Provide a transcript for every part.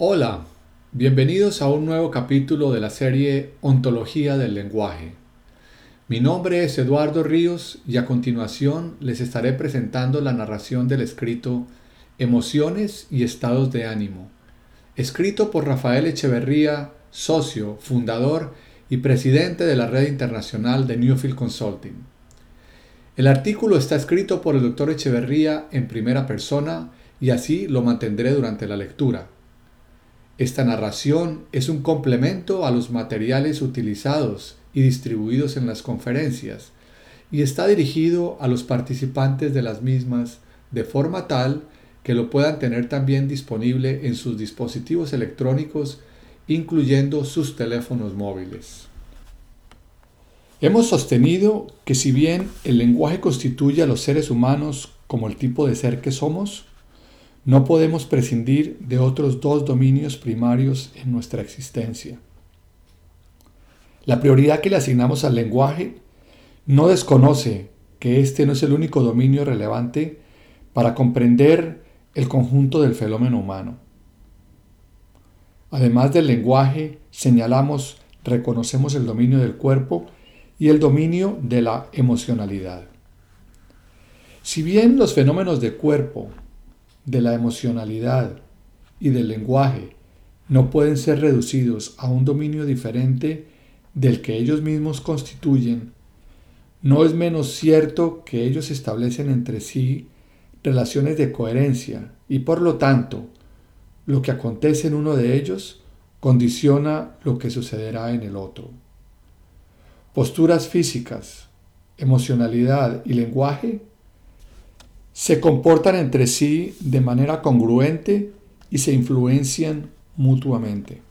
Hola, bienvenidos a un nuevo capítulo de la serie Ontología del Lenguaje. Mi nombre es Eduardo Ríos y a continuación les estaré presentando la narración del escrito Emociones y estados de ánimo, escrito por Rafael Echeverría, socio, fundador y presidente de la red internacional de Newfield Consulting. El artículo está escrito por el doctor Echeverría en primera persona y así lo mantendré durante la lectura. Esta narración es un complemento a los materiales utilizados y distribuidos en las conferencias y está dirigido a los participantes de las mismas de forma tal que lo puedan tener también disponible en sus dispositivos electrónicos, incluyendo sus teléfonos móviles. Hemos sostenido que si bien el lenguaje constituye a los seres humanos como el tipo de ser que somos, no podemos prescindir de otros dos dominios primarios en nuestra existencia. La prioridad que le asignamos al lenguaje no desconoce que este no es el único dominio relevante para comprender el conjunto del fenómeno humano. Además del lenguaje, señalamos, reconocemos el dominio del cuerpo y el dominio de la emocionalidad. Si bien los fenómenos de cuerpo de la emocionalidad y del lenguaje no pueden ser reducidos a un dominio diferente del que ellos mismos constituyen, no es menos cierto que ellos establecen entre sí relaciones de coherencia y por lo tanto lo que acontece en uno de ellos condiciona lo que sucederá en el otro. Posturas físicas, emocionalidad y lenguaje se comportan entre sí de manera congruente y se influencian mutuamente.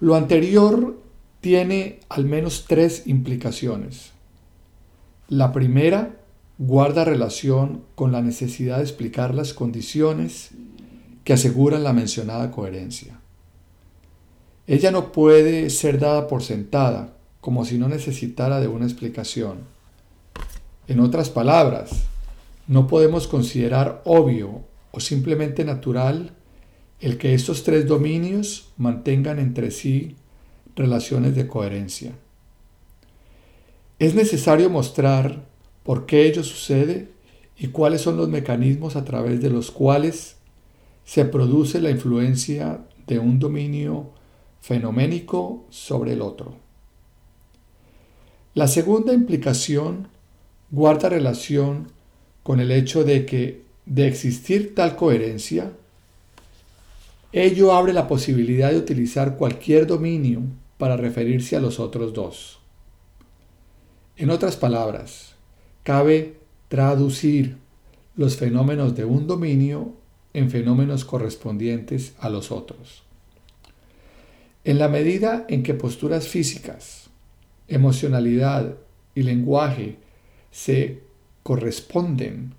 Lo anterior tiene al menos tres implicaciones. La primera guarda relación con la necesidad de explicar las condiciones que aseguran la mencionada coherencia. Ella no puede ser dada por sentada, como si no necesitara de una explicación. En otras palabras, no podemos considerar obvio o simplemente natural el que estos tres dominios mantengan entre sí relaciones de coherencia. Es necesario mostrar por qué ello sucede y cuáles son los mecanismos a través de los cuales se produce la influencia de un dominio fenoménico sobre el otro. La segunda implicación guarda relación con el hecho de que de existir tal coherencia, ello abre la posibilidad de utilizar cualquier dominio para referirse a los otros dos. En otras palabras, cabe traducir los fenómenos de un dominio en fenómenos correspondientes a los otros. En la medida en que posturas físicas, emocionalidad y lenguaje se corresponden,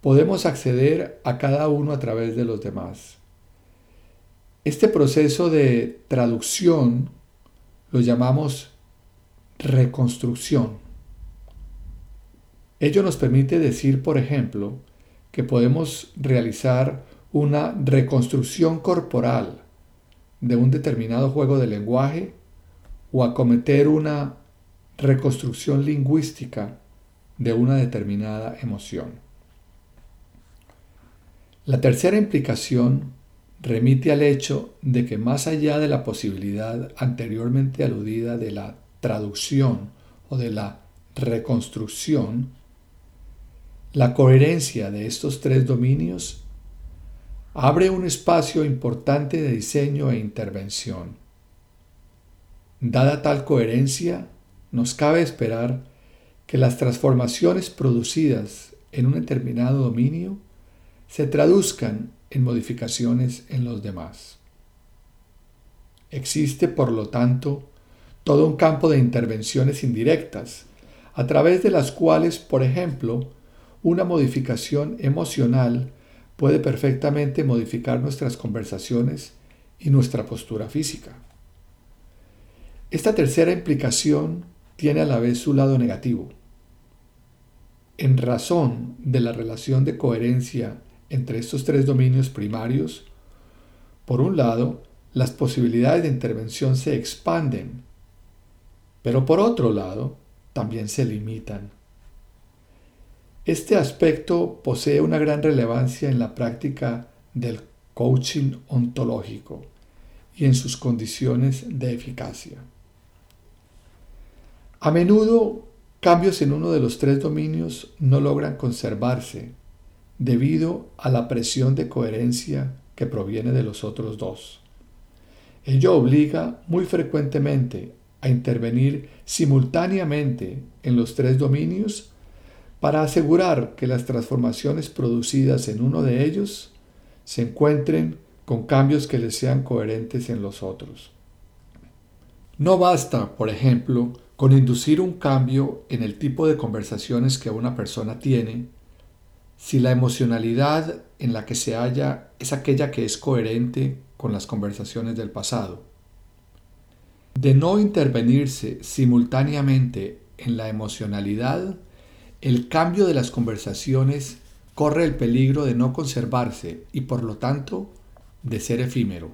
podemos acceder a cada uno a través de los demás. Este proceso de traducción lo llamamos reconstrucción. Ello nos permite decir, por ejemplo, que podemos realizar una reconstrucción corporal de un determinado juego de lenguaje o acometer una reconstrucción lingüística de una determinada emoción. La tercera implicación remite al hecho de que más allá de la posibilidad anteriormente aludida de la traducción o de la reconstrucción, la coherencia de estos tres dominios abre un espacio importante de diseño e intervención. Dada tal coherencia, nos cabe esperar que las transformaciones producidas en un determinado dominio se traduzcan en modificaciones en los demás. Existe, por lo tanto, todo un campo de intervenciones indirectas, a través de las cuales, por ejemplo, una modificación emocional puede perfectamente modificar nuestras conversaciones y nuestra postura física. Esta tercera implicación tiene a la vez su lado negativo en razón de la relación de coherencia entre estos tres dominios primarios, Por un lado, las posibilidades de intervención se expanden, pero por otro lado, también se limitan. Este aspecto posee una gran relevancia en la práctica del coaching ontológico y en sus condiciones de eficacia. A menudo, cambios en uno de los tres dominios no logran conservarse debido a la presión de coherencia que proviene de los otros dos. Ello obliga muy frecuentemente a intervenir simultáneamente en los tres dominios para asegurar que las transformaciones producidas en uno de ellos se encuentren con cambios que les sean coherentes en los otros. No basta, por ejemplo, con inducir un cambio en el tipo de conversaciones que una persona tiene si la emocionalidad en la que se halla es aquella que es coherente con las conversaciones del pasado. De no intervenirse simultáneamente en la emocionalidad, el cambio de las conversaciones corre el peligro de no conservarse y por lo tanto de ser efímero.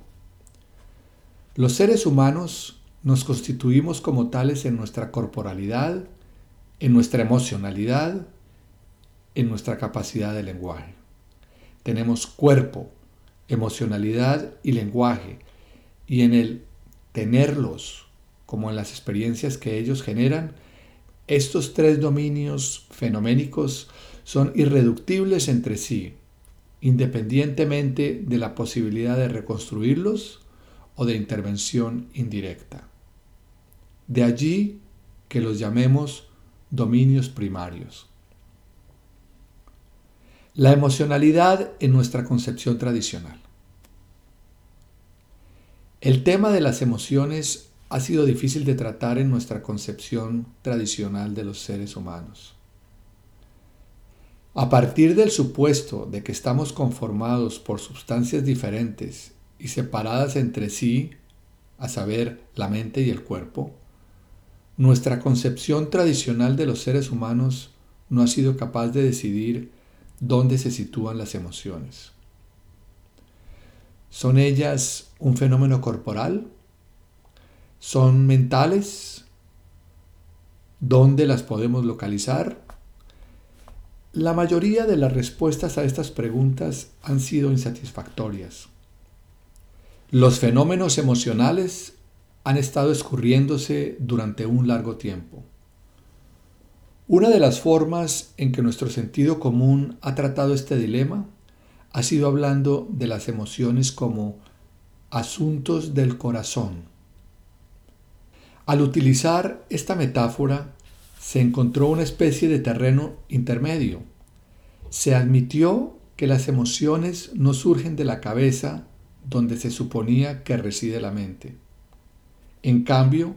Los seres humanos nos constituimos como tales en nuestra corporalidad, en nuestra emocionalidad, en nuestra capacidad de lenguaje. Tenemos cuerpo, emocionalidad y lenguaje, y en el tenerlos, como en las experiencias que ellos generan, estos tres dominios fenoménicos son irreductibles entre sí, independientemente de la posibilidad de reconstruirlos o de intervención indirecta. De allí que los llamemos dominios primarios. La emocionalidad en nuestra concepción tradicional. El tema de las emociones ha sido difícil de tratar en nuestra concepción tradicional de los seres humanos. A partir del supuesto de que estamos conformados por sustancias diferentes y separadas entre sí, a saber, la mente y el cuerpo, nuestra concepción tradicional de los seres humanos no ha sido capaz de decidir dónde se sitúan las emociones. ¿Son ellas un fenómeno corporal? ¿Son mentales? ¿Dónde las podemos localizar? La mayoría de las respuestas a estas preguntas han sido insatisfactorias. Los fenómenos emocionales han estado escurriéndose durante un largo tiempo. Una de las formas en que nuestro sentido común ha tratado este dilema ha sido hablando de las emociones como asuntos del corazón. Al utilizar esta metáfora, se encontró una especie de terreno intermedio. Se admitió que las emociones no surgen de la cabeza donde se suponía que reside la mente. En cambio,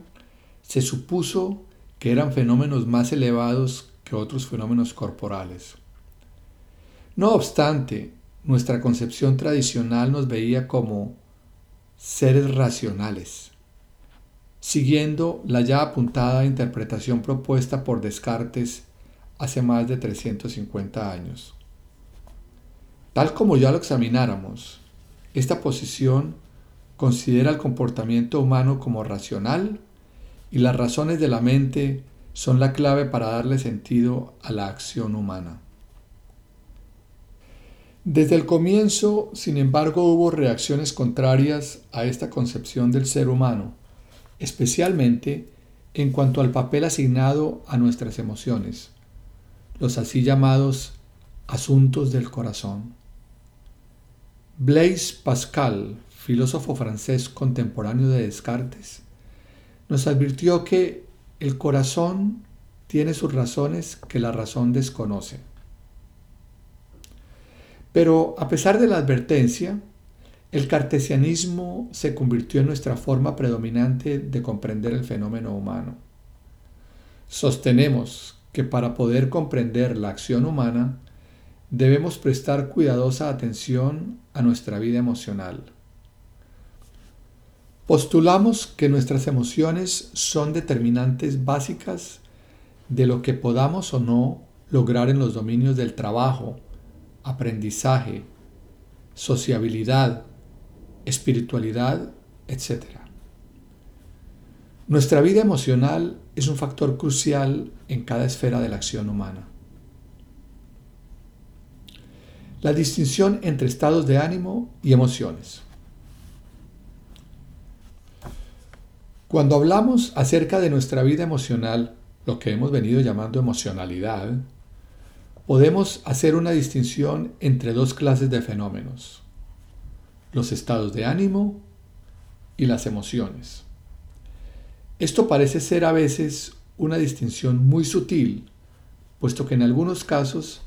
se supuso que eran fenómenos más elevados que otros fenómenos corporales. No obstante, nuestra concepción tradicional nos veía como seres racionales, siguiendo la ya apuntada interpretación propuesta por Descartes hace más de 350 años. Tal como ya lo examináramos, esta posición considera el comportamiento humano como racional y las razones de la mente son la clave para darle sentido a la acción humana. Desde el comienzo, sin embargo, hubo reacciones contrarias a esta concepción del ser humano, especialmente en cuanto al papel asignado a nuestras emociones, los así llamados asuntos del corazón. Blaise Pascal, filósofo francés contemporáneo de Descartes, nos advirtió que el corazón tiene sus razones que la razón desconoce. Pero a pesar de la advertencia, el cartesianismo se convirtió en nuestra forma predominante de comprender el fenómeno humano. Sostenemos que para poder comprender la acción humana debemos prestar cuidadosa atención a nuestra vida emocional Postulamos que nuestras emociones son determinantes básicas de lo que podamos o no lograr en los dominios del trabajo, aprendizaje, sociabilidad, espiritualidad, etc. Nuestra vida emocional es un factor crucial en cada esfera de la acción humana. La distinción entre estados de ánimo y emociones. Cuando hablamos acerca de nuestra vida emocional, lo que hemos venido llamando emocionalidad, podemos hacer una distinción entre dos clases de fenómenos, los estados de ánimo y las emociones. Esto parece ser a veces una distinción muy sutil, puesto que en algunos casos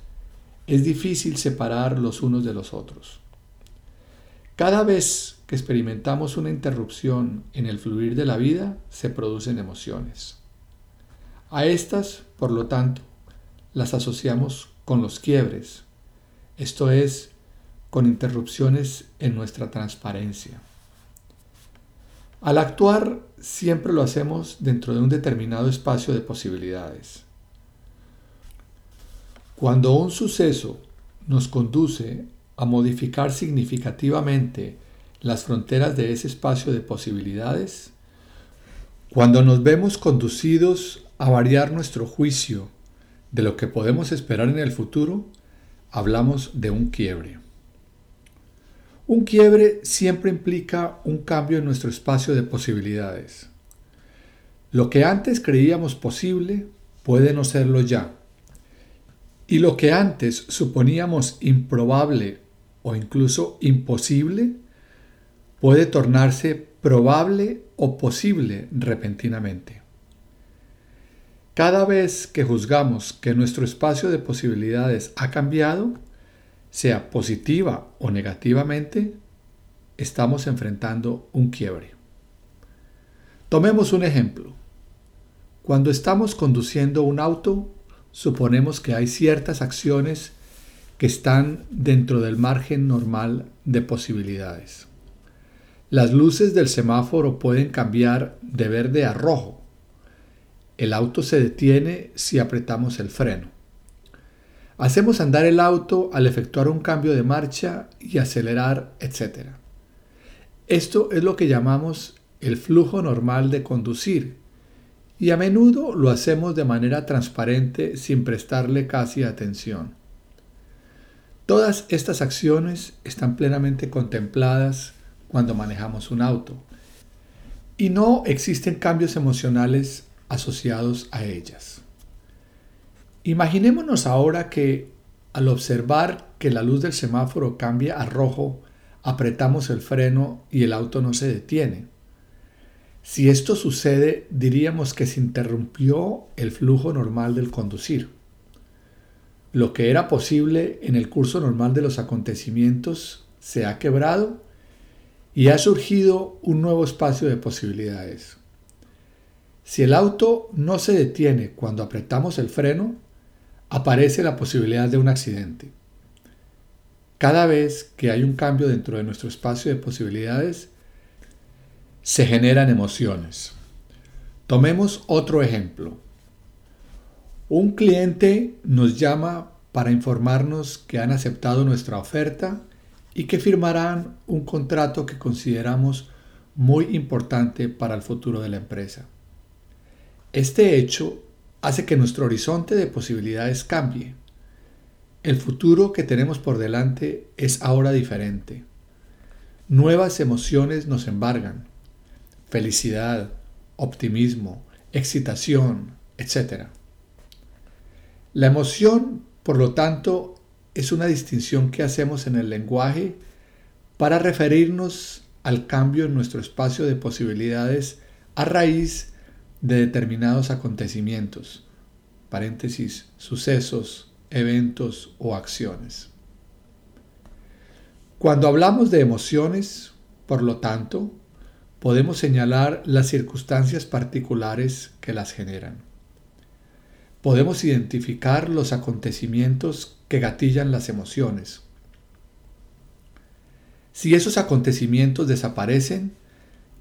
es difícil separar los unos de los otros. Cada vez que experimentamos una interrupción en el fluir de la vida, se producen emociones. A estas, por lo tanto, las asociamos con los quiebres, esto es, con interrupciones en nuestra transparencia. Al actuar, siempre lo hacemos dentro de un determinado espacio de posibilidades. Cuando un suceso nos conduce a modificar significativamente las fronteras de ese espacio de posibilidades, cuando nos vemos conducidos a variar nuestro juicio de lo que podemos esperar en el futuro, hablamos de un quiebre. Un quiebre siempre implica un cambio en nuestro espacio de posibilidades. Lo que antes creíamos posible puede no serlo ya. Y lo que antes suponíamos improbable o incluso imposible puede tornarse probable o posible repentinamente. Cada vez que juzgamos que nuestro espacio de posibilidades ha cambiado, sea positiva o negativamente, estamos enfrentando un quiebre. Tomemos un ejemplo. Cuando estamos conduciendo un auto, suponemos que hay ciertas acciones que están dentro del margen normal de posibilidades. Las luces del semáforo pueden cambiar de verde a rojo. El auto se detiene si apretamos el freno. Hacemos andar el auto al efectuar un cambio de marcha y acelerar, etc. Esto es lo que llamamos el flujo normal de conducir y a menudo lo hacemos de manera transparente sin prestarle casi atención. Todas estas acciones están plenamente contempladas cuando manejamos un auto y no existen cambios emocionales asociados a ellas. Imaginémonos ahora que al observar que la luz del semáforo cambia a rojo, apretamos el freno y el auto no se detiene. Si esto sucede, diríamos que se interrumpió el flujo normal del conducir. Lo que era posible en el curso normal de los acontecimientos se ha quebrado y ha surgido un nuevo espacio de posibilidades. Si el auto no se detiene cuando apretamos el freno, aparece la posibilidad de un accidente. Cada vez que hay un cambio dentro de nuestro espacio de posibilidades, se generan emociones. Tomemos otro ejemplo. Un cliente nos llama para informarnos que han aceptado nuestra oferta y que firmarán un contrato que consideramos muy importante para el futuro de la empresa. Este hecho hace que nuestro horizonte de posibilidades cambie. El futuro que tenemos por delante es ahora diferente. Nuevas emociones nos embargan. Felicidad, optimismo, excitación, etc. La emoción, por lo tanto, es una distinción que hacemos en el lenguaje para referirnos al cambio en nuestro espacio de posibilidades a raíz de determinados acontecimientos, paréntesis, sucesos, eventos o acciones. Cuando hablamos de emociones, por lo tanto, podemos señalar las circunstancias particulares que las generan. Podemos identificar los acontecimientos que gatillan las emociones. Si esos acontecimientos desaparecen,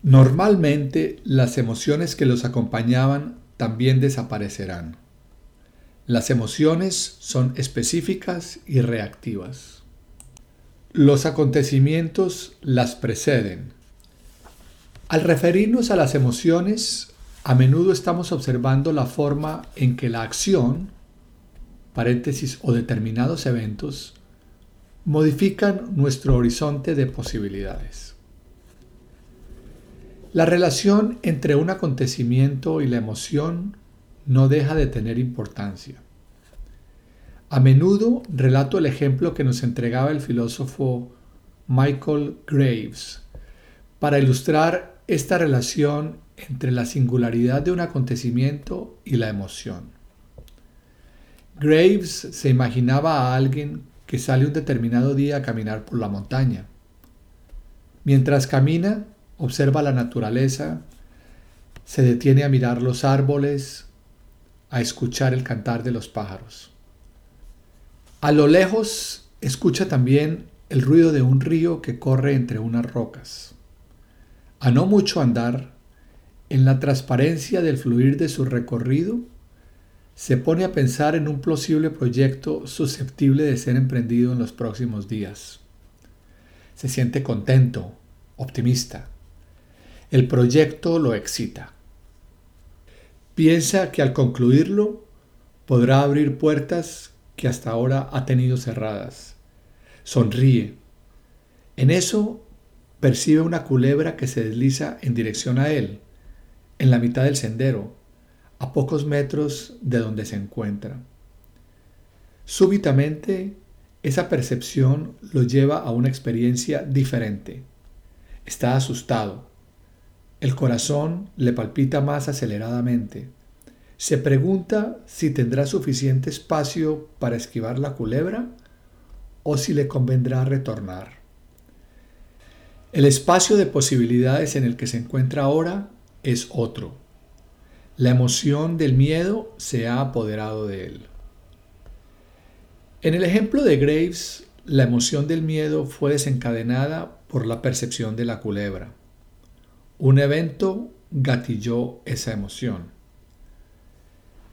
Normalmente las emociones que los acompañaban también desaparecerán. Las emociones son específicas y reactivas. Los acontecimientos las preceden. Al referirnos a las emociones, a menudo estamos observando la forma en que la acción, paréntesis o determinados eventos, modifican nuestro horizonte de posibilidades. La relación entre un acontecimiento y la emoción no deja de tener importancia. A menudo relato el ejemplo que nos entregaba el filósofo Michael Graves para ilustrar esta relación entre la singularidad de un acontecimiento y la emoción. Graves se imaginaba a alguien que sale un determinado día a caminar por la montaña. Mientras camina, observa la naturaleza, se detiene a mirar los árboles, a escuchar el cantar de los pájaros. A lo lejos escucha también el ruido de un río que corre entre unas rocas. A no mucho andar, en la transparencia del fluir de su recorrido, se pone a pensar en un posible proyecto susceptible de ser emprendido en los próximos días. Se siente contento, optimista. El proyecto lo excita. Piensa que al concluirlo podrá abrir puertas que hasta ahora ha tenido cerradas. Sonríe. En eso percibe una culebra que se desliza en dirección a él, en la mitad del sendero, a pocos metros de donde se encuentra. Súbitamente, esa percepción lo lleva a una experiencia diferente. Está asustado. El corazón le palpita más aceleradamente se pregunta si tendrá suficiente espacio para esquivar la culebra o si le convendrá retornar. El espacio de posibilidades en el que se encuentra ahora es otro. La emoción del miedo se ha apoderado de él. En el ejemplo de Graves, la emoción del miedo fue desencadenada por la percepción de la culebra. Un evento gatilló esa emoción.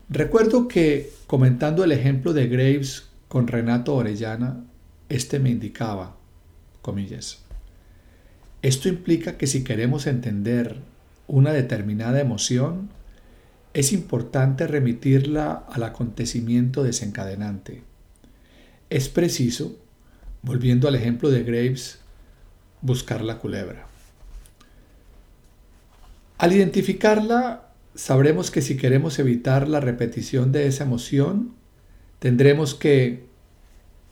Recuerdo que, comentando el ejemplo de Graves con Renato Orellana, este me indicaba, comillas, esto implica que si queremos entender una determinada emoción, es importante remitirla al acontecimiento desencadenante. Es preciso, volviendo al ejemplo de Graves, buscar la culebra. Al identificarla, sabremos que si queremos evitar la repetición de esa emoción, tendremos que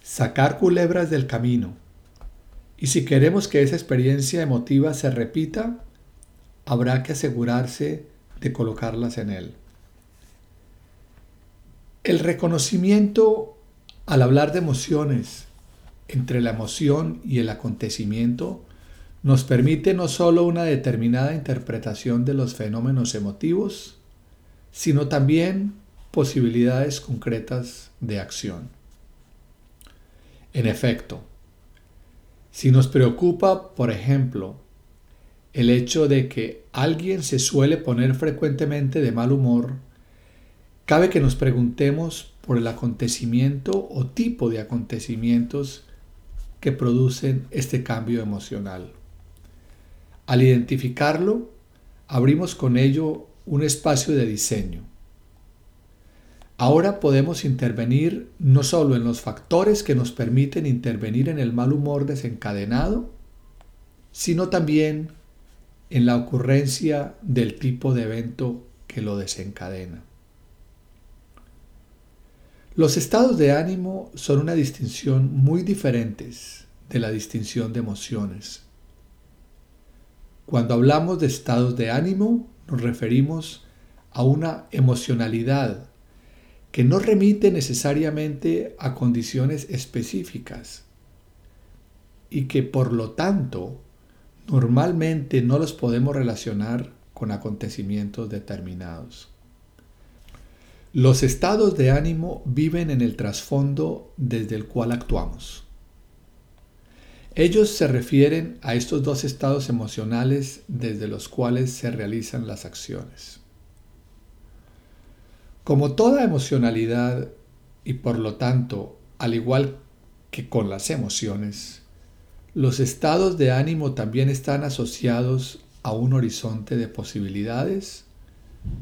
sacar culebras del camino. Y si queremos que esa experiencia emotiva se repita, habrá que asegurarse de colocarlas en él. El reconocimiento al hablar de emociones entre la emoción y el acontecimiento nos permite no solo una determinada interpretación de los fenómenos emotivos, sino también posibilidades concretas de acción. En efecto, si nos preocupa, por ejemplo, el hecho de que alguien se suele poner frecuentemente de mal humor, cabe que nos preguntemos por el acontecimiento o tipo de acontecimientos que producen este cambio emocional. Al identificarlo, abrimos con ello un espacio de diseño. Ahora podemos intervenir no solo en los factores que nos permiten intervenir en el mal humor desencadenado, sino también en la ocurrencia del tipo de evento que lo desencadena. Los estados de ánimo son una distinción muy diferentes de la distinción de emociones. Cuando hablamos de estados de ánimo, nos referimos a una emocionalidad que no remite necesariamente a condiciones específicas y que por lo tanto normalmente no los podemos relacionar con acontecimientos determinados. Los estados de ánimo viven en el trasfondo desde el cual actuamos. Ellos se refieren a estos dos estados emocionales desde los cuales se realizan las acciones. Como toda emocionalidad, y por lo tanto, al igual que con las emociones, los estados de ánimo también están asociados a un horizonte de posibilidades,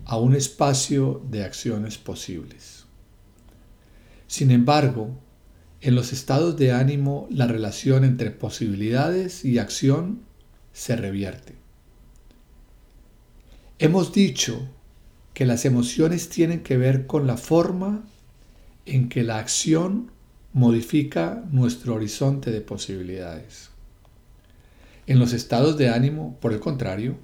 a un espacio de acciones posibles. Sin embargo, en los estados de ánimo la relación entre posibilidades y acción se revierte. Hemos dicho que las emociones tienen que ver con la forma en que la acción modifica nuestro horizonte de posibilidades. En los estados de ánimo, por el contrario,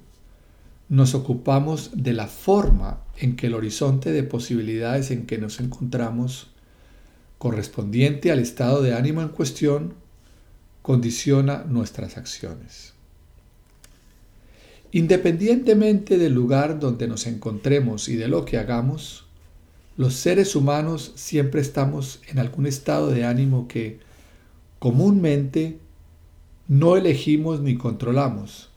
nos ocupamos de la forma en que el horizonte de posibilidades en que nos encontramos, correspondiente al estado de ánimo en cuestión, condiciona nuestras acciones. Independientemente del lugar donde nos encontremos y de lo que hagamos, los seres humanos siempre estamos en algún estado de ánimo que comúnmente no elegimos ni controlamos,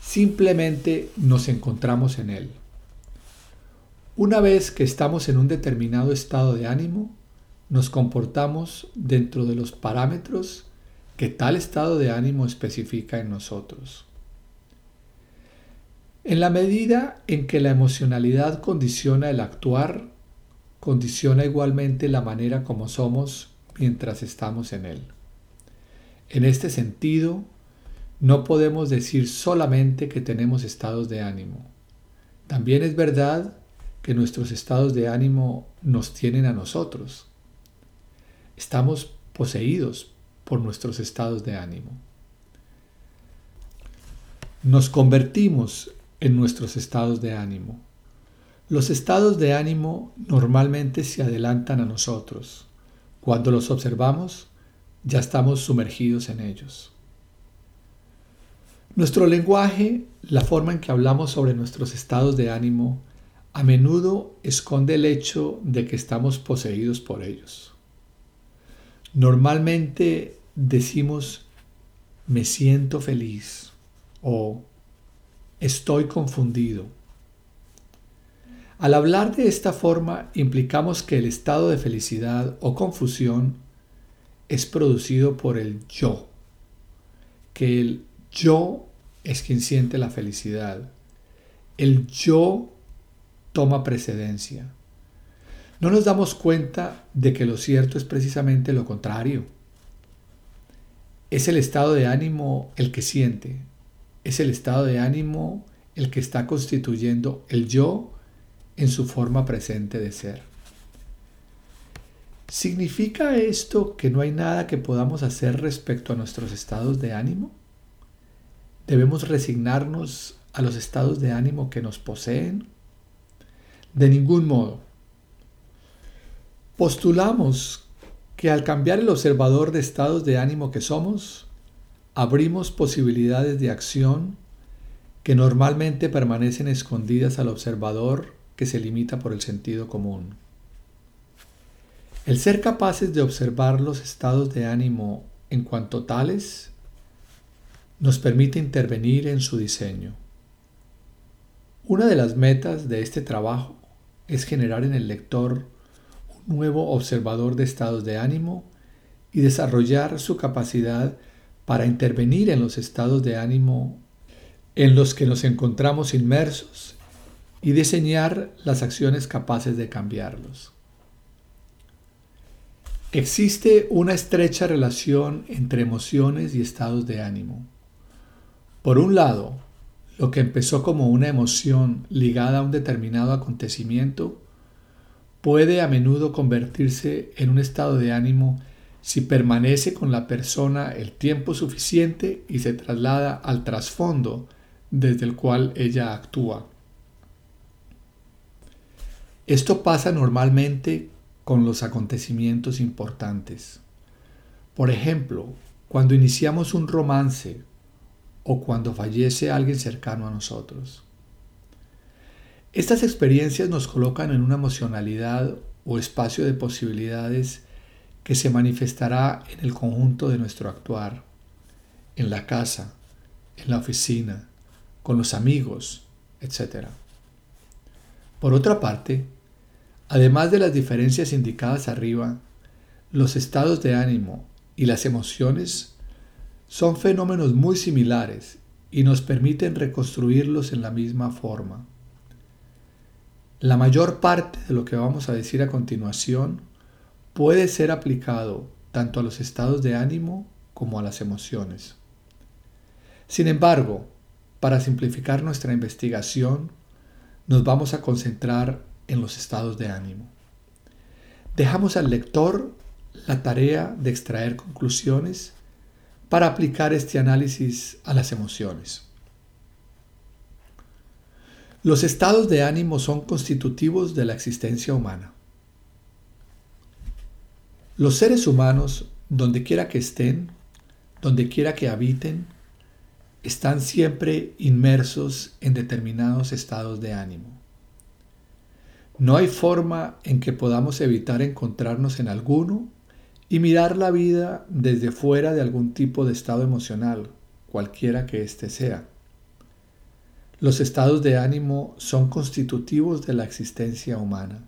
simplemente nos encontramos en él. Una vez que estamos en un determinado estado de ánimo, nos comportamos dentro de los parámetros que tal estado de ánimo especifica en nosotros. En la medida en que la emocionalidad condiciona el actuar, condiciona igualmente la manera como somos mientras estamos en él. En este sentido, no podemos decir solamente que tenemos estados de ánimo. También es verdad que nuestros estados de ánimo nos tienen a nosotros. Estamos poseídos por nuestros estados de ánimo. Nos convertimos en nuestros estados de ánimo. Los estados de ánimo normalmente se adelantan a nosotros. Cuando los observamos, ya estamos sumergidos en ellos. Nuestro lenguaje, la forma en que hablamos sobre nuestros estados de ánimo, a menudo esconde el hecho de que estamos poseídos por ellos. Normalmente decimos me siento feliz o estoy confundido. Al hablar de esta forma implicamos que el estado de felicidad o confusión es producido por el yo, que el yo es quien siente la felicidad. El yo toma precedencia. No nos damos cuenta de que lo cierto es precisamente lo contrario. Es el estado de ánimo el que siente, es el estado de ánimo el que está constituyendo el yo en su forma presente de ser. ¿Significa esto que no hay nada que podamos hacer respecto a nuestros estados de ánimo? ¿Debemos resignarnos a los estados de ánimo que nos poseen? De ningún modo. Postulamos que al cambiar el observador de estados de ánimo que somos, abrimos posibilidades de acción que normalmente permanecen escondidas al observador que se limita por el sentido común. El ser capaces de observar los estados de ánimo en cuanto tales nos permite intervenir en su diseño. Una de las metas de este trabajo es generar en el lector un nuevo observador de estados de ánimo y desarrollar su capacidad para intervenir en los estados de ánimo en los que nos encontramos inmersos y diseñar las acciones capaces de cambiarlos. Existe una estrecha relación entre emociones y estados de ánimo. Por un lado, lo que empezó como una emoción ligada a un determinado acontecimiento puede a menudo convertirse en un estado de ánimo si permanece con la persona el tiempo suficiente y se traslada al trasfondo desde el cual ella actúa. Esto pasa normalmente con los acontecimientos importantes. Por ejemplo, cuando iniciamos un romance o cuando fallece alguien cercano a nosotros. Estas experiencias nos colocan en una emocionalidad o espacio de posibilidades que se manifestará en el conjunto de nuestro actuar, en la casa, en la oficina, con los amigos, etc. Por otra parte, Además de las diferencias indicadas arriba, los estados de ánimo y las emociones son fenómenos muy similares y nos permiten reconstruirlos en la misma forma. La mayor parte de lo que vamos a decir a continuación puede ser aplicado tanto a los estados de ánimo como a las emociones. Sin embargo, para simplificar nuestra investigación, nos vamos a concentrar en los estados de ánimo. Dejamos al lector la tarea de extraer conclusiones para aplicar este análisis a las emociones. Los estados de ánimo son constitutivos de la existencia humana. Los seres humanos, donde quiera que estén, donde quiera que habiten, están siempre inmersos en determinados estados de ánimo. No hay forma en que podamos evitar encontrarnos en alguno y mirar la vida desde fuera de algún tipo de estado emocional, cualquiera que éste sea. Los estados de ánimo son constitutivos de la existencia humana.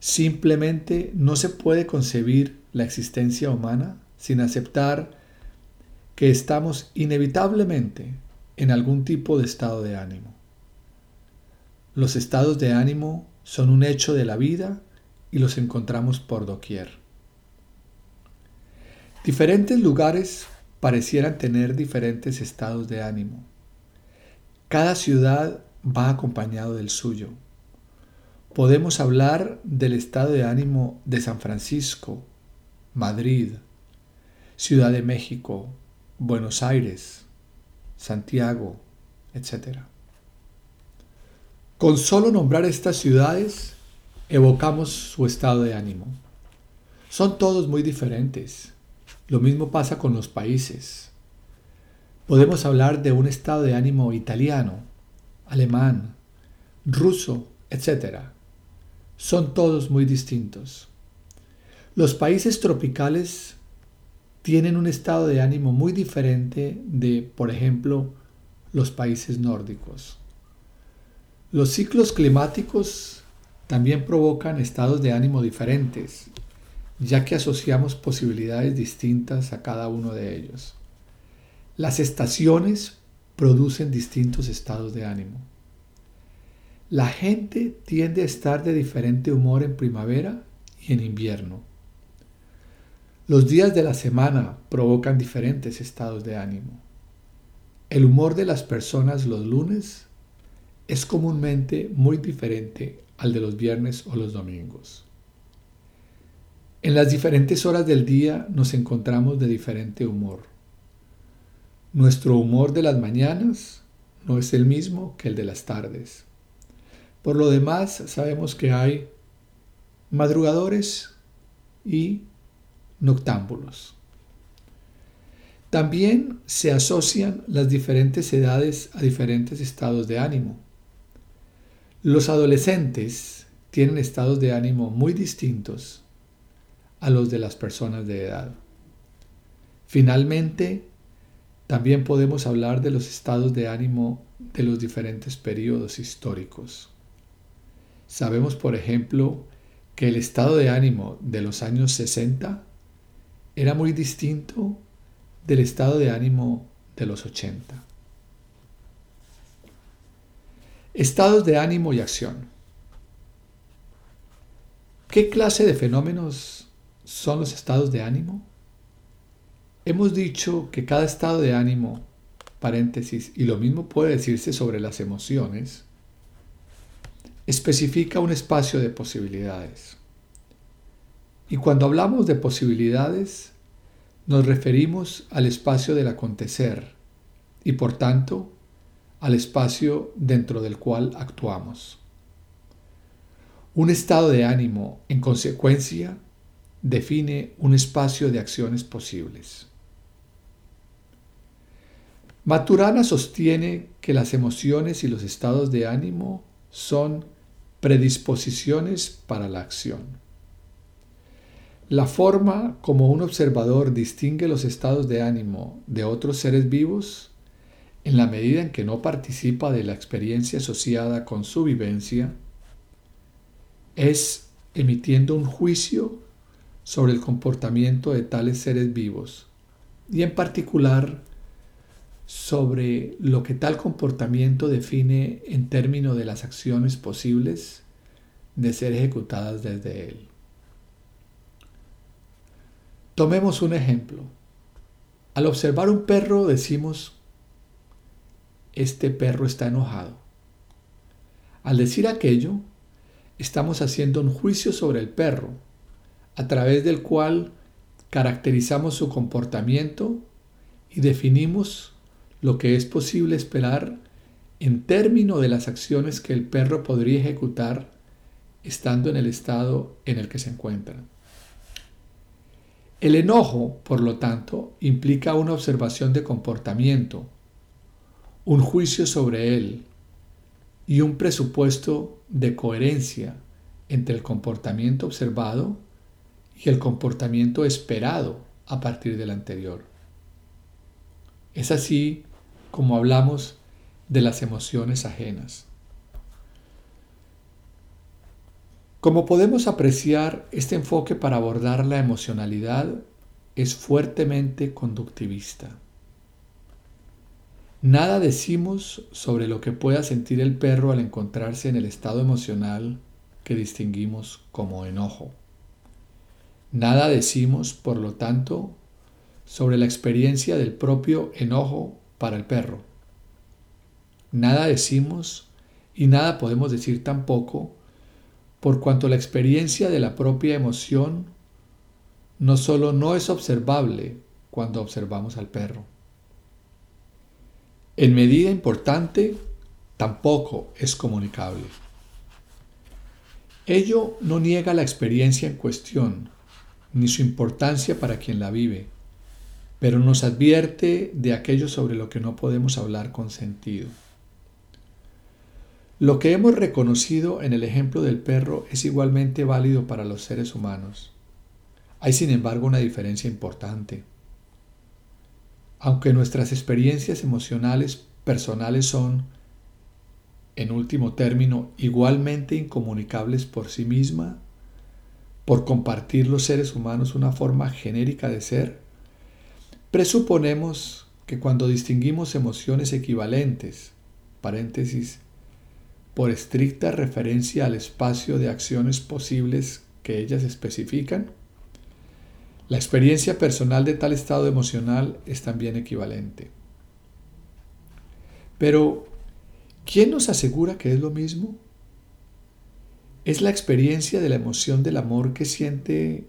Simplemente no se puede concebir la existencia humana sin aceptar que estamos inevitablemente en algún tipo de estado de ánimo. Los estados de ánimo son un hecho de la vida y los encontramos por doquier. Diferentes lugares parecieran tener diferentes estados de ánimo. Cada ciudad va acompañado del suyo. Podemos hablar del estado de ánimo de San Francisco, Madrid, Ciudad de México, Buenos Aires, Santiago, etc. Con solo nombrar estas ciudades, evocamos su estado de ánimo. Son todos muy diferentes. Lo mismo pasa con los países. Podemos hablar de un estado de ánimo italiano, alemán, ruso, etc. Son todos muy distintos. Los países tropicales tienen un estado de ánimo muy diferente de, por ejemplo, los países nórdicos. Los ciclos climáticos también provocan estados de ánimo diferentes, ya que asociamos posibilidades distintas a cada uno de ellos. Las estaciones producen distintos estados de ánimo. La gente tiende a estar de diferente humor en primavera y en invierno. Los días de la semana provocan diferentes estados de ánimo. El humor de las personas los lunes es comúnmente muy diferente al de los viernes o los domingos. En las diferentes horas del día nos encontramos de diferente humor. Nuestro humor de las mañanas no es el mismo que el de las tardes. Por lo demás, sabemos que hay madrugadores y noctámbulos. También se asocian las diferentes edades a diferentes estados de ánimo. Los adolescentes tienen estados de ánimo muy distintos a los de las personas de edad. Finalmente, también podemos hablar de los estados de ánimo de los diferentes periodos históricos. Sabemos, por ejemplo, que el estado de ánimo de los años 60 era muy distinto del estado de ánimo de los 80. Estados de ánimo y acción. ¿Qué clase de fenómenos son los estados de ánimo? Hemos dicho que cada estado de ánimo, paréntesis, y lo mismo puede decirse sobre las emociones, especifica un espacio de posibilidades. Y cuando hablamos de posibilidades, nos referimos al espacio del acontecer y por tanto al espacio dentro del cual actuamos. Un estado de ánimo, en consecuencia, define un espacio de acciones posibles. Maturana sostiene que las emociones y los estados de ánimo son predisposiciones para la acción. La forma como un observador distingue los estados de ánimo de otros seres vivos, en la medida en que no participa de la experiencia asociada con su vivencia, es emitiendo un juicio sobre el comportamiento de tales seres vivos, y en particular sobre lo que tal comportamiento define en términos de las acciones posibles de ser ejecutadas desde él. Tomemos un ejemplo. Al observar un perro decimos, este perro está enojado. Al decir aquello, estamos haciendo un juicio sobre el perro, a través del cual caracterizamos su comportamiento y definimos lo que es posible esperar en términos de las acciones que el perro podría ejecutar estando en el estado en el que se encuentra. El enojo, por lo tanto, implica una observación de comportamiento, un juicio sobre él y un presupuesto de coherencia entre el comportamiento observado y el comportamiento esperado a partir del anterior. Es así como hablamos de las emociones ajenas. Como podemos apreciar, este enfoque para abordar la emocionalidad es fuertemente conductivista. Nada decimos sobre lo que pueda sentir el perro al encontrarse en el estado emocional que distinguimos como enojo. Nada decimos, por lo tanto, sobre la experiencia del propio enojo para el perro. Nada decimos y nada podemos decir tampoco por cuanto la experiencia de la propia emoción no solo no es observable cuando observamos al perro. En medida importante, tampoco es comunicable. Ello no niega la experiencia en cuestión, ni su importancia para quien la vive, pero nos advierte de aquello sobre lo que no podemos hablar con sentido. Lo que hemos reconocido en el ejemplo del perro es igualmente válido para los seres humanos. Hay sin embargo una diferencia importante. Aunque nuestras experiencias emocionales personales son, en último término, igualmente incomunicables por sí misma, por compartir los seres humanos una forma genérica de ser, Presuponemos que cuando distinguimos emociones equivalentes, paréntesis, por estricta referencia al espacio de acciones posibles que ellas especifican, la experiencia personal de tal estado emocional es también equivalente. Pero, ¿quién nos asegura que es lo mismo? Es la experiencia de la emoción del amor que siente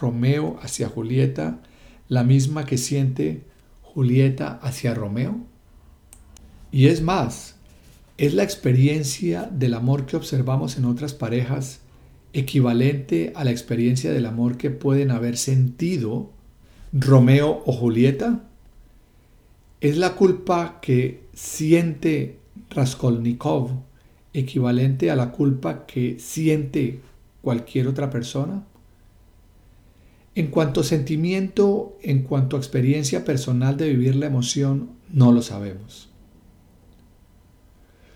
Romeo hacia Julieta la misma que siente Julieta hacia Romeo? Y es más, es la experiencia del amor que observamos en otras parejas equivalente a la experiencia del amor que pueden haber sentido Romeo o Julieta? ¿Es la culpa que siente Raskolnikov equivalente a la culpa que siente cualquier otra persona? En cuanto a sentimiento, en cuanto a experiencia personal de vivir la emoción, no lo sabemos.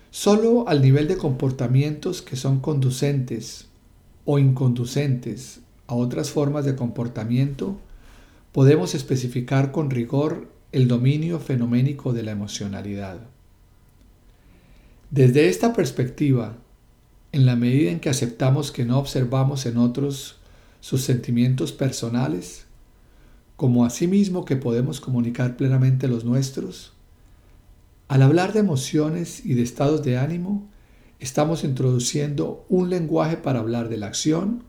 Solo al nivel de comportamientos que son conducentes o inconducentes a otras formas de comportamiento, podemos especificar con rigor el dominio fenoménico de la emocionalidad. Desde esta perspectiva, en la medida en que aceptamos que no observamos en otros sus sentimientos personales, como asimismo que podemos comunicar plenamente los nuestros, al hablar de emociones y de estados de ánimo, estamos introduciendo un lenguaje para hablar de la acción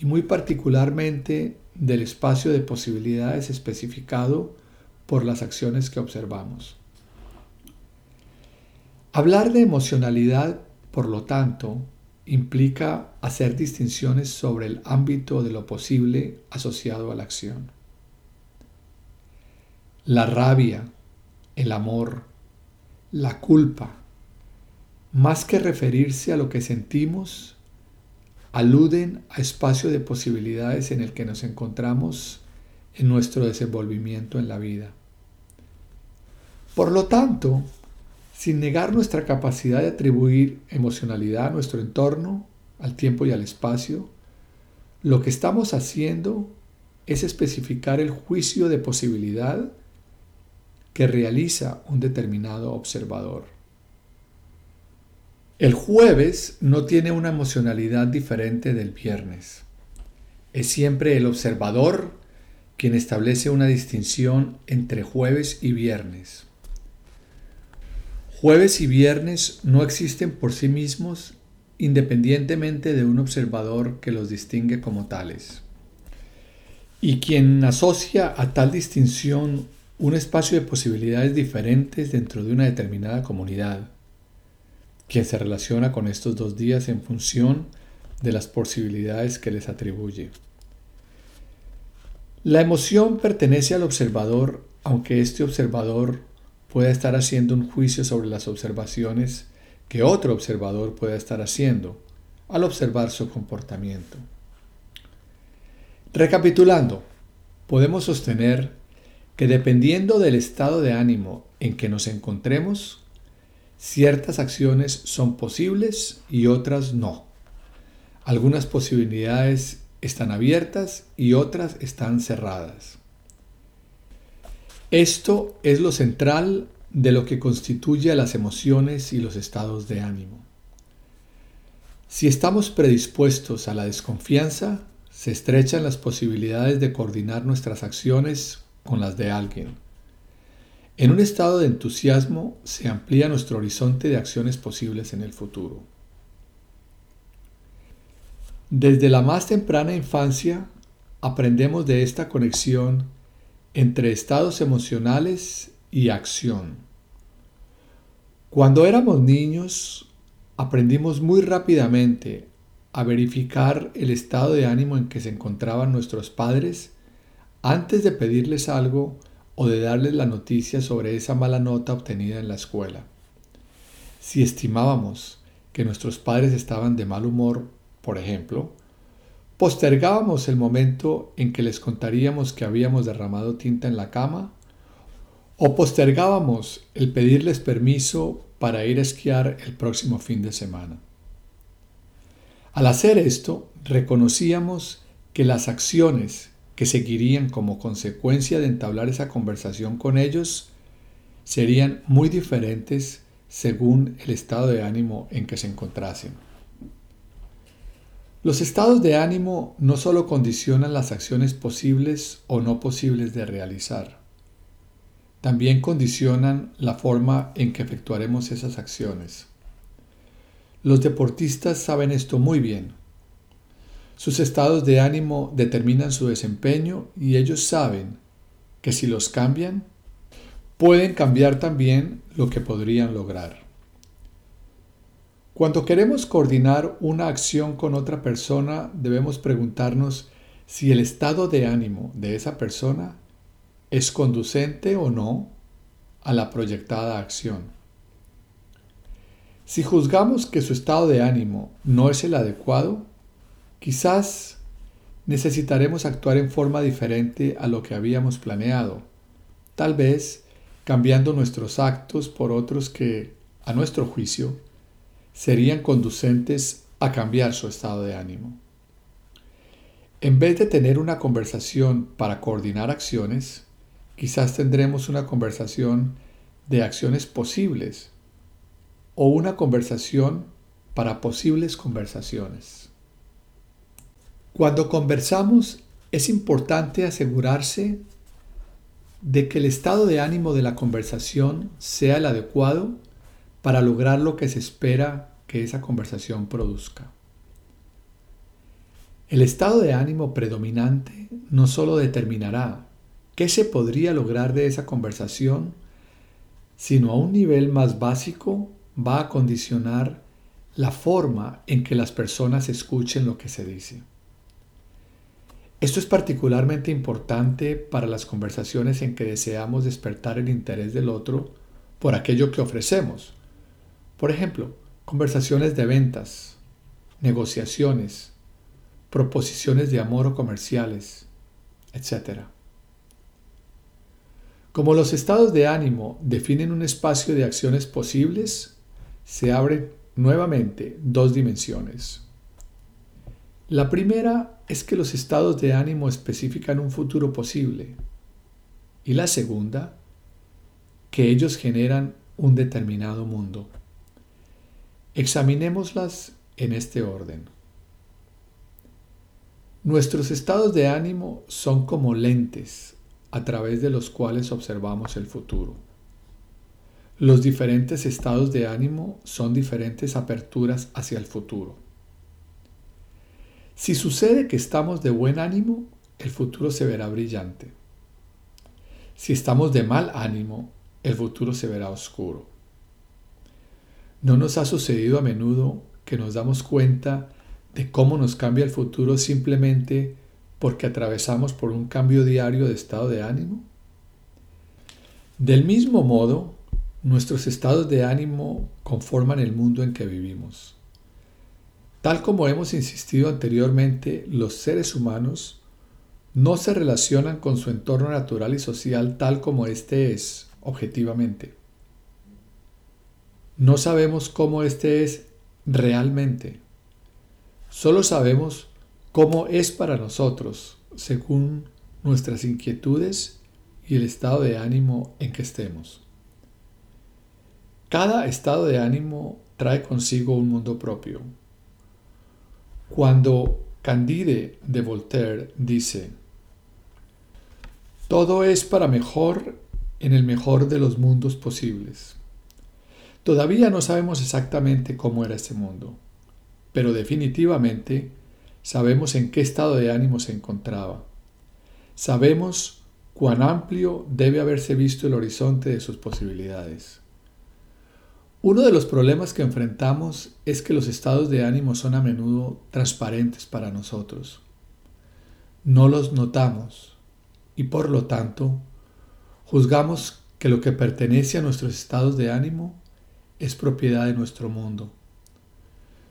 y muy particularmente del espacio de posibilidades especificado por las acciones que observamos. Hablar de emocionalidad, por lo tanto, implica hacer distinciones sobre el ámbito de lo posible asociado a la acción. La rabia, el amor, la culpa, más que referirse a lo que sentimos, aluden a espacio de posibilidades en el que nos encontramos en nuestro desenvolvimiento en la vida. Por lo tanto, sin negar nuestra capacidad de atribuir emocionalidad a nuestro entorno, al tiempo y al espacio, lo que estamos haciendo es especificar el juicio de posibilidad que realiza un determinado observador. El jueves no tiene una emocionalidad diferente del viernes. Es siempre el observador quien establece una distinción entre jueves y viernes. Jueves y viernes no existen por sí mismos independientemente de un observador que los distingue como tales. Y quien asocia a tal distinción un espacio de posibilidades diferentes dentro de una determinada comunidad, quien se relaciona con estos dos días en función de las posibilidades que les atribuye. La emoción pertenece al observador, aunque este observador pueda estar haciendo un juicio sobre las observaciones que otro observador pueda estar haciendo al observar su comportamiento. Recapitulando, podemos sostener que dependiendo del estado de ánimo en que nos encontremos, ciertas acciones son posibles y otras no. Algunas posibilidades están abiertas y otras están cerradas. Esto es lo central de lo que constituye a las emociones y los estados de ánimo. Si estamos predispuestos a la desconfianza, se estrechan las posibilidades de coordinar nuestras acciones con las de alguien. En un estado de entusiasmo se amplía nuestro horizonte de acciones posibles en el futuro. Desde la más temprana infancia aprendemos de esta conexión entre estados emocionales y acción. Cuando éramos niños, aprendimos muy rápidamente a verificar el estado de ánimo en que se encontraban nuestros padres antes de pedirles algo o de darles la noticia sobre esa mala nota obtenida en la escuela. Si estimábamos que nuestros padres estaban de mal humor por ejemplo, postergábamos el momento en que les contaríamos que habíamos derramado tinta en la cama o postergábamos el pedirles permiso para ir a esquiar el próximo fin de semana. Al hacer esto, reconocíamos que las acciones que seguirían como consecuencia de entablar esa conversación con ellos serían muy diferentes según el estado de ánimo en que se encontrasen. Los estados de ánimo no solo condicionan las acciones posibles o no posibles de realizar, también condicionan la forma en que efectuaremos esas acciones. Los deportistas saben esto muy bien. Sus estados de ánimo determinan su desempeño y ellos saben que si los cambian, pueden cambiar también lo que podrían lograr. Cuando queremos coordinar una acción con otra persona, debemos preguntarnos si el estado de ánimo de esa persona es conducente o no a la proyectada acción. Si juzgamos que su estado de ánimo no es el adecuado, quizás necesitaremos actuar en forma diferente a lo que habíamos planeado, tal vez cambiando nuestros actos por otros que, a nuestro juicio, serían conducentes a cambiar su estado de ánimo. En vez de tener una conversación para coordinar acciones, quizás tendremos una conversación de acciones posibles o una conversación para posibles conversaciones. Cuando conversamos es importante asegurarse de que el estado de ánimo de la conversación sea el adecuado para lograr lo que se espera que esa conversación produzca. El estado de ánimo predominante no solo determinará qué se podría lograr de esa conversación, sino a un nivel más básico va a condicionar la forma en que las personas escuchen lo que se dice. Esto es particularmente importante para las conversaciones en que deseamos despertar el interés del otro por aquello que ofrecemos, por ejemplo, conversaciones de ventas, negociaciones, proposiciones de amor o comerciales, etc. Como los estados de ánimo definen un espacio de acciones posibles, se abren nuevamente dos dimensiones. La primera es que los estados de ánimo especifican un futuro posible. Y la segunda, que ellos generan un determinado mundo. Examinémoslas en este orden. Nuestros estados de ánimo son como lentes a través de los cuales observamos el futuro. Los diferentes estados de ánimo son diferentes aperturas hacia el futuro. Si sucede que estamos de buen ánimo, el futuro se verá brillante. Si estamos de mal ánimo, el futuro se verá oscuro. ¿No nos ha sucedido a menudo que nos damos cuenta de cómo nos cambia el futuro simplemente porque atravesamos por un cambio diario de estado de ánimo? Del mismo modo, nuestros estados de ánimo conforman el mundo en que vivimos. Tal como hemos insistido anteriormente, los seres humanos no se relacionan con su entorno natural y social tal como éste es, objetivamente. No sabemos cómo éste es realmente. Solo sabemos cómo es para nosotros, según nuestras inquietudes y el estado de ánimo en que estemos. Cada estado de ánimo trae consigo un mundo propio. Cuando Candide de Voltaire dice, todo es para mejor en el mejor de los mundos posibles. Todavía no sabemos exactamente cómo era ese mundo, pero definitivamente sabemos en qué estado de ánimo se encontraba. Sabemos cuán amplio debe haberse visto el horizonte de sus posibilidades. Uno de los problemas que enfrentamos es que los estados de ánimo son a menudo transparentes para nosotros. No los notamos y por lo tanto juzgamos que lo que pertenece a nuestros estados de ánimo es propiedad de nuestro mundo.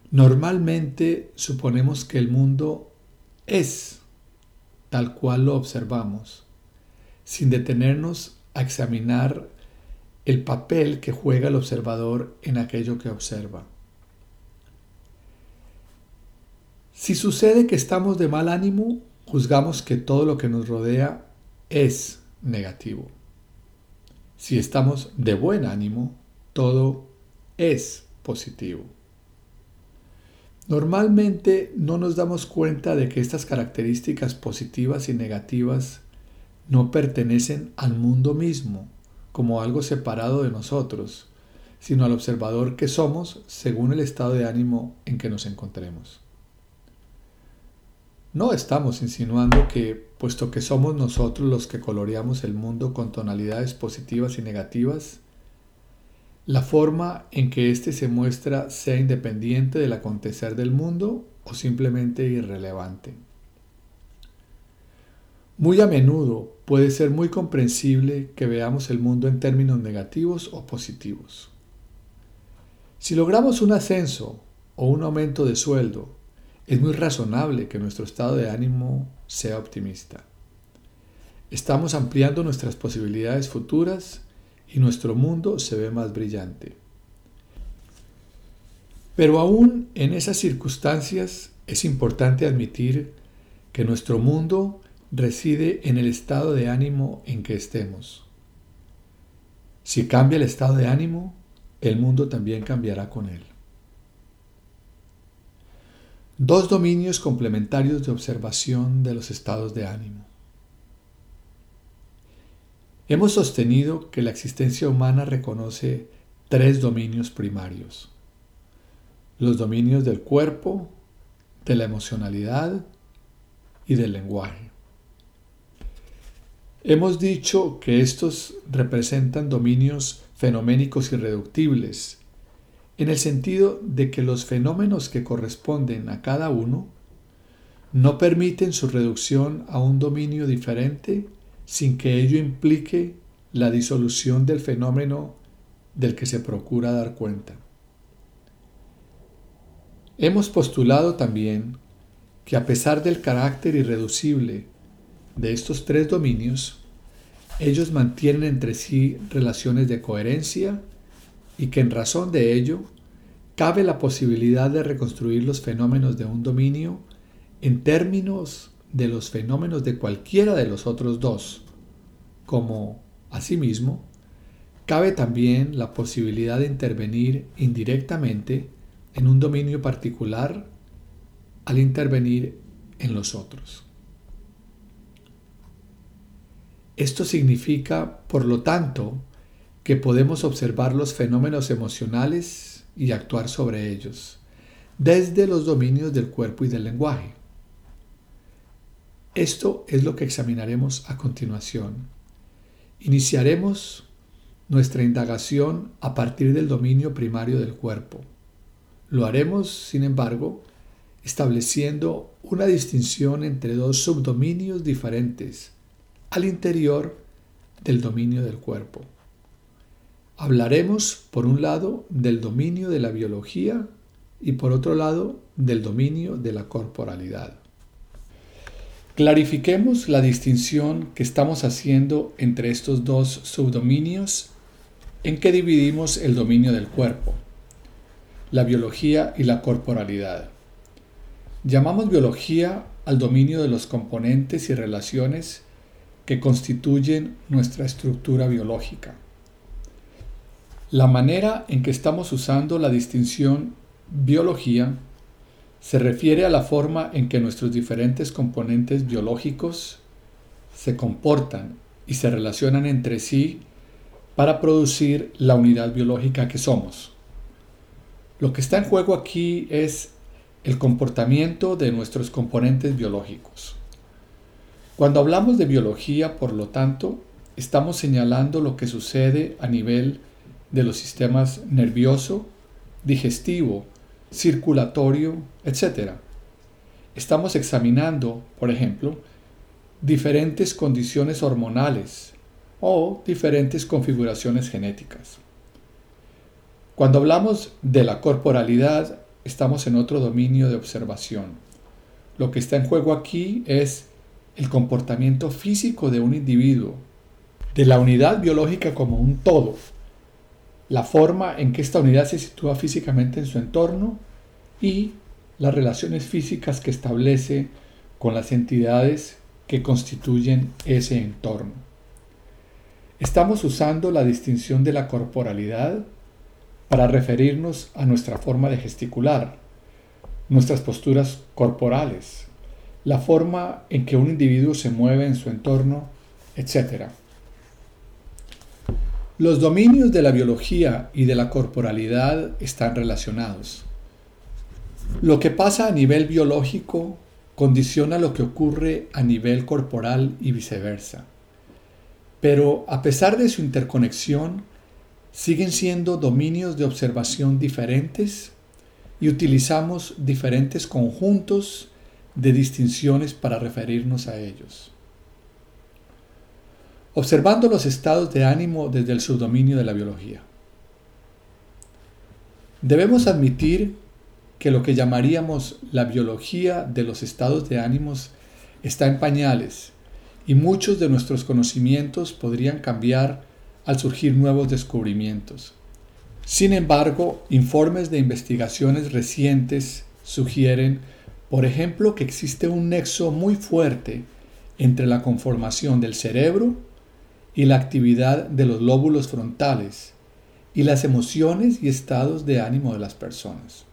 Normalmente suponemos que el mundo es tal cual lo observamos, sin detenernos a examinar el papel que juega el observador en aquello que observa. Si sucede que estamos de mal ánimo, juzgamos que todo lo que nos rodea es negativo. Si estamos de buen ánimo, todo es positivo. Normalmente no nos damos cuenta de que estas características positivas y negativas no pertenecen al mundo mismo como algo separado de nosotros, sino al observador que somos según el estado de ánimo en que nos encontremos. No estamos insinuando que, puesto que somos nosotros los que coloreamos el mundo con tonalidades positivas y negativas, la forma en que éste se muestra sea independiente del acontecer del mundo o simplemente irrelevante. Muy a menudo puede ser muy comprensible que veamos el mundo en términos negativos o positivos. Si logramos un ascenso o un aumento de sueldo, es muy razonable que nuestro estado de ánimo sea optimista. Estamos ampliando nuestras posibilidades futuras y nuestro mundo se ve más brillante. Pero aún en esas circunstancias es importante admitir que nuestro mundo reside en el estado de ánimo en que estemos. Si cambia el estado de ánimo, el mundo también cambiará con él. Dos dominios complementarios de observación de los estados de ánimo. Hemos sostenido que la existencia humana reconoce tres dominios primarios. Los dominios del cuerpo, de la emocionalidad y del lenguaje. Hemos dicho que estos representan dominios fenoménicos irreductibles, en el sentido de que los fenómenos que corresponden a cada uno no permiten su reducción a un dominio diferente sin que ello implique la disolución del fenómeno del que se procura dar cuenta. Hemos postulado también que a pesar del carácter irreducible de estos tres dominios, ellos mantienen entre sí relaciones de coherencia y que en razón de ello cabe la posibilidad de reconstruir los fenómenos de un dominio en términos de los fenómenos de cualquiera de los otros dos, como, asimismo, cabe también la posibilidad de intervenir indirectamente en un dominio particular al intervenir en los otros. Esto significa, por lo tanto, que podemos observar los fenómenos emocionales y actuar sobre ellos, desde los dominios del cuerpo y del lenguaje. Esto es lo que examinaremos a continuación. Iniciaremos nuestra indagación a partir del dominio primario del cuerpo. Lo haremos, sin embargo, estableciendo una distinción entre dos subdominios diferentes al interior del dominio del cuerpo. Hablaremos, por un lado, del dominio de la biología y por otro lado, del dominio de la corporalidad. Clarifiquemos la distinción que estamos haciendo entre estos dos subdominios en que dividimos el dominio del cuerpo, la biología y la corporalidad. Llamamos biología al dominio de los componentes y relaciones que constituyen nuestra estructura biológica. La manera en que estamos usando la distinción biología se refiere a la forma en que nuestros diferentes componentes biológicos se comportan y se relacionan entre sí para producir la unidad biológica que somos. Lo que está en juego aquí es el comportamiento de nuestros componentes biológicos. Cuando hablamos de biología, por lo tanto, estamos señalando lo que sucede a nivel de los sistemas nervioso, digestivo, circulatorio, etc. Estamos examinando, por ejemplo, diferentes condiciones hormonales o diferentes configuraciones genéticas. Cuando hablamos de la corporalidad, estamos en otro dominio de observación. Lo que está en juego aquí es el comportamiento físico de un individuo, de la unidad biológica como un todo, la forma en que esta unidad se sitúa físicamente en su entorno y las relaciones físicas que establece con las entidades que constituyen ese entorno. Estamos usando la distinción de la corporalidad para referirnos a nuestra forma de gesticular, nuestras posturas corporales, la forma en que un individuo se mueve en su entorno, etc. Los dominios de la biología y de la corporalidad están relacionados. Lo que pasa a nivel biológico condiciona lo que ocurre a nivel corporal y viceversa. Pero a pesar de su interconexión, siguen siendo dominios de observación diferentes y utilizamos diferentes conjuntos de distinciones para referirnos a ellos. Observando los estados de ánimo desde el subdominio de la biología. Debemos admitir que lo que llamaríamos la biología de los estados de ánimos está en pañales y muchos de nuestros conocimientos podrían cambiar al surgir nuevos descubrimientos. Sin embargo, informes de investigaciones recientes sugieren, por ejemplo, que existe un nexo muy fuerte entre la conformación del cerebro y la actividad de los lóbulos frontales y las emociones y estados de ánimo de las personas.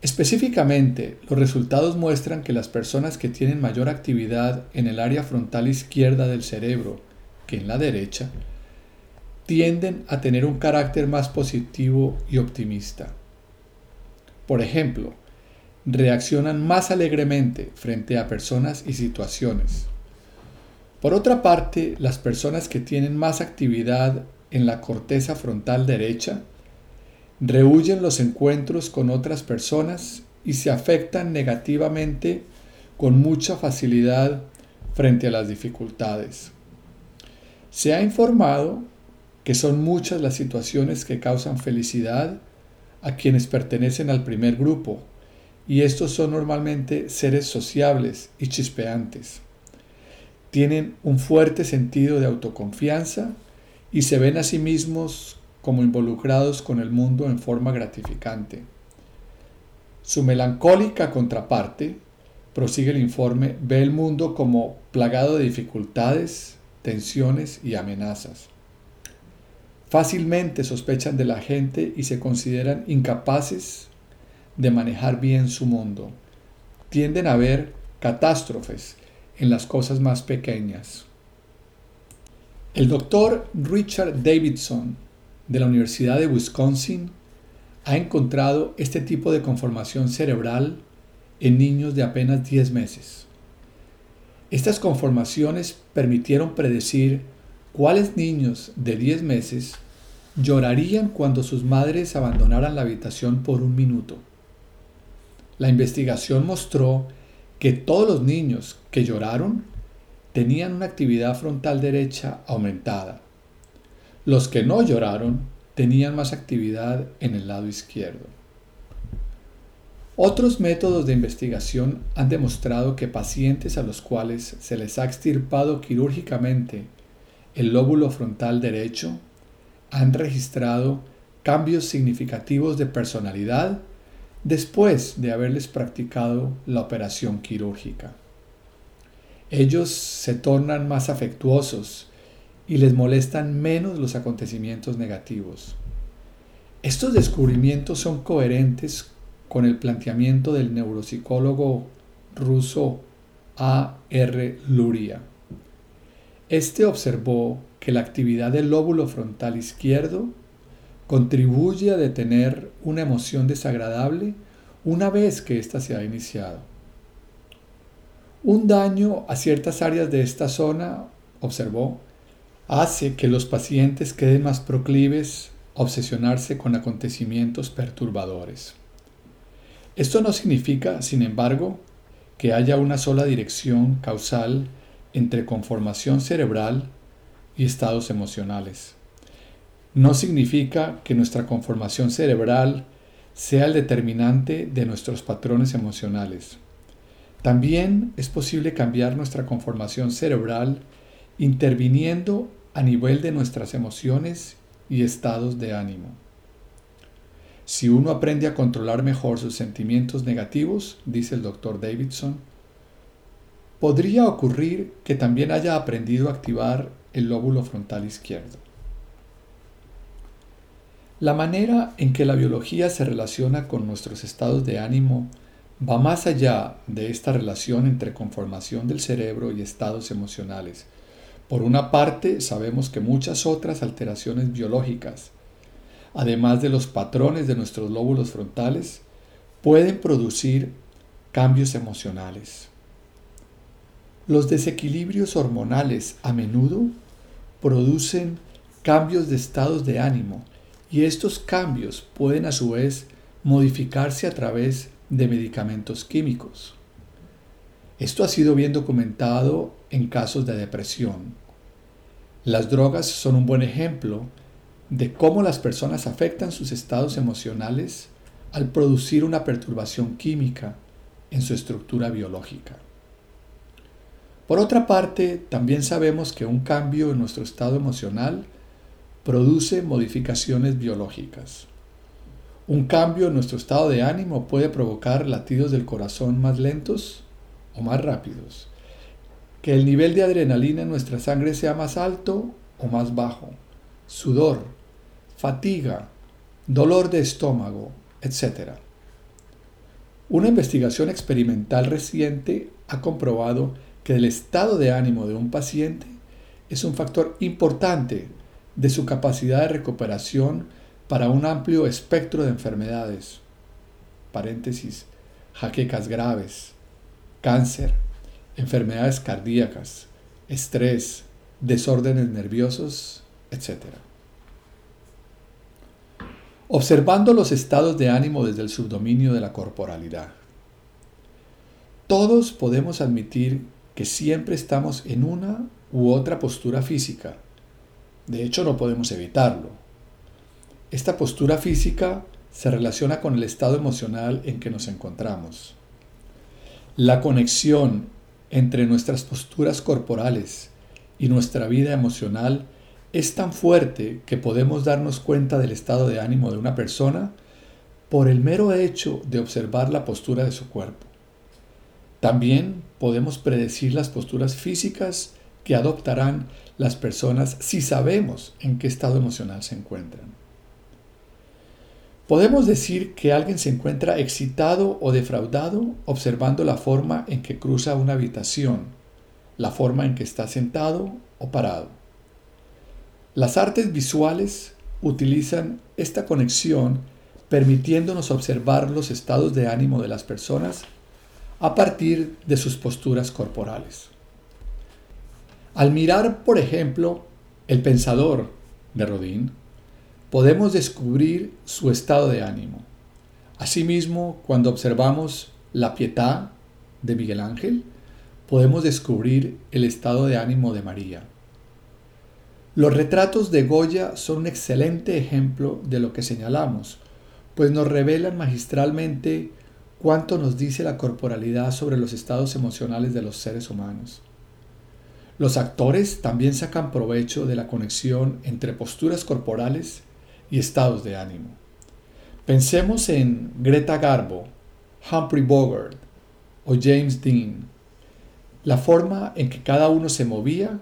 Específicamente, los resultados muestran que las personas que tienen mayor actividad en el área frontal izquierda del cerebro que en la derecha, tienden a tener un carácter más positivo y optimista. Por ejemplo, reaccionan más alegremente frente a personas y situaciones. Por otra parte, las personas que tienen más actividad en la corteza frontal derecha rehuyen los encuentros con otras personas y se afectan negativamente con mucha facilidad frente a las dificultades. Se ha informado que son muchas las situaciones que causan felicidad a quienes pertenecen al primer grupo, y estos son normalmente seres sociables y chispeantes. Tienen un fuerte sentido de autoconfianza y se ven a sí mismos como involucrados con el mundo en forma gratificante. Su melancólica contraparte, prosigue el informe, ve el mundo como plagado de dificultades, tensiones y amenazas. Fácilmente sospechan de la gente y se consideran incapaces de manejar bien su mundo. Tienden a ver catástrofes en las cosas más pequeñas. El doctor Richard Davidson de la Universidad de Wisconsin ha encontrado este tipo de conformación cerebral en niños de apenas 10 meses. Estas conformaciones permitieron predecir cuáles niños de 10 meses llorarían cuando sus madres abandonaran la habitación por un minuto. La investigación mostró que todos los niños que lloraron tenían una actividad frontal derecha aumentada. Los que no lloraron tenían más actividad en el lado izquierdo. Otros métodos de investigación han demostrado que pacientes a los cuales se les ha extirpado quirúrgicamente el lóbulo frontal derecho han registrado cambios significativos de personalidad después de haberles practicado la operación quirúrgica. Ellos se tornan más afectuosos y les molestan menos los acontecimientos negativos. Estos descubrimientos son coherentes con el planteamiento del neuropsicólogo ruso A. R. Luria. Este observó que la actividad del lóbulo frontal izquierdo contribuye a detener una emoción desagradable una vez que ésta se ha iniciado. Un daño a ciertas áreas de esta zona, observó, hace que los pacientes queden más proclives a obsesionarse con acontecimientos perturbadores. Esto no significa, sin embargo, que haya una sola dirección causal entre conformación cerebral y estados emocionales. No significa que nuestra conformación cerebral sea el determinante de nuestros patrones emocionales. También es posible cambiar nuestra conformación cerebral interviniendo a nivel de nuestras emociones y estados de ánimo. Si uno aprende a controlar mejor sus sentimientos negativos, dice el doctor Davidson, podría ocurrir que también haya aprendido a activar el lóbulo frontal izquierdo. La manera en que la biología se relaciona con nuestros estados de ánimo va más allá de esta relación entre conformación del cerebro y estados emocionales. Por una parte, sabemos que muchas otras alteraciones biológicas, además de los patrones de nuestros lóbulos frontales, pueden producir cambios emocionales. Los desequilibrios hormonales a menudo producen cambios de estados de ánimo y estos cambios pueden a su vez modificarse a través de medicamentos químicos. Esto ha sido bien documentado en casos de depresión. Las drogas son un buen ejemplo de cómo las personas afectan sus estados emocionales al producir una perturbación química en su estructura biológica. Por otra parte, también sabemos que un cambio en nuestro estado emocional produce modificaciones biológicas. Un cambio en nuestro estado de ánimo puede provocar latidos del corazón más lentos o más rápidos. Que el nivel de adrenalina en nuestra sangre sea más alto o más bajo. Sudor, fatiga, dolor de estómago, etc. Una investigación experimental reciente ha comprobado que el estado de ánimo de un paciente es un factor importante de su capacidad de recuperación para un amplio espectro de enfermedades, paréntesis, jaquecas graves, cáncer, enfermedades cardíacas, estrés, desórdenes nerviosos, etc. Observando los estados de ánimo desde el subdominio de la corporalidad. Todos podemos admitir que siempre estamos en una u otra postura física. De hecho, no podemos evitarlo. Esta postura física se relaciona con el estado emocional en que nos encontramos. La conexión entre nuestras posturas corporales y nuestra vida emocional es tan fuerte que podemos darnos cuenta del estado de ánimo de una persona por el mero hecho de observar la postura de su cuerpo. También podemos predecir las posturas físicas que adoptarán las personas si sabemos en qué estado emocional se encuentran. Podemos decir que alguien se encuentra excitado o defraudado observando la forma en que cruza una habitación, la forma en que está sentado o parado. Las artes visuales utilizan esta conexión permitiéndonos observar los estados de ánimo de las personas a partir de sus posturas corporales. Al mirar, por ejemplo, el pensador de Rodin, podemos descubrir su estado de ánimo. Asimismo, cuando observamos la pietà de Miguel Ángel, podemos descubrir el estado de ánimo de María. Los retratos de Goya son un excelente ejemplo de lo que señalamos, pues nos revelan magistralmente cuánto nos dice la corporalidad sobre los estados emocionales de los seres humanos. Los actores también sacan provecho de la conexión entre posturas corporales y estados de ánimo. Pensemos en Greta Garbo, Humphrey Bogart o James Dean. La forma en que cada uno se movía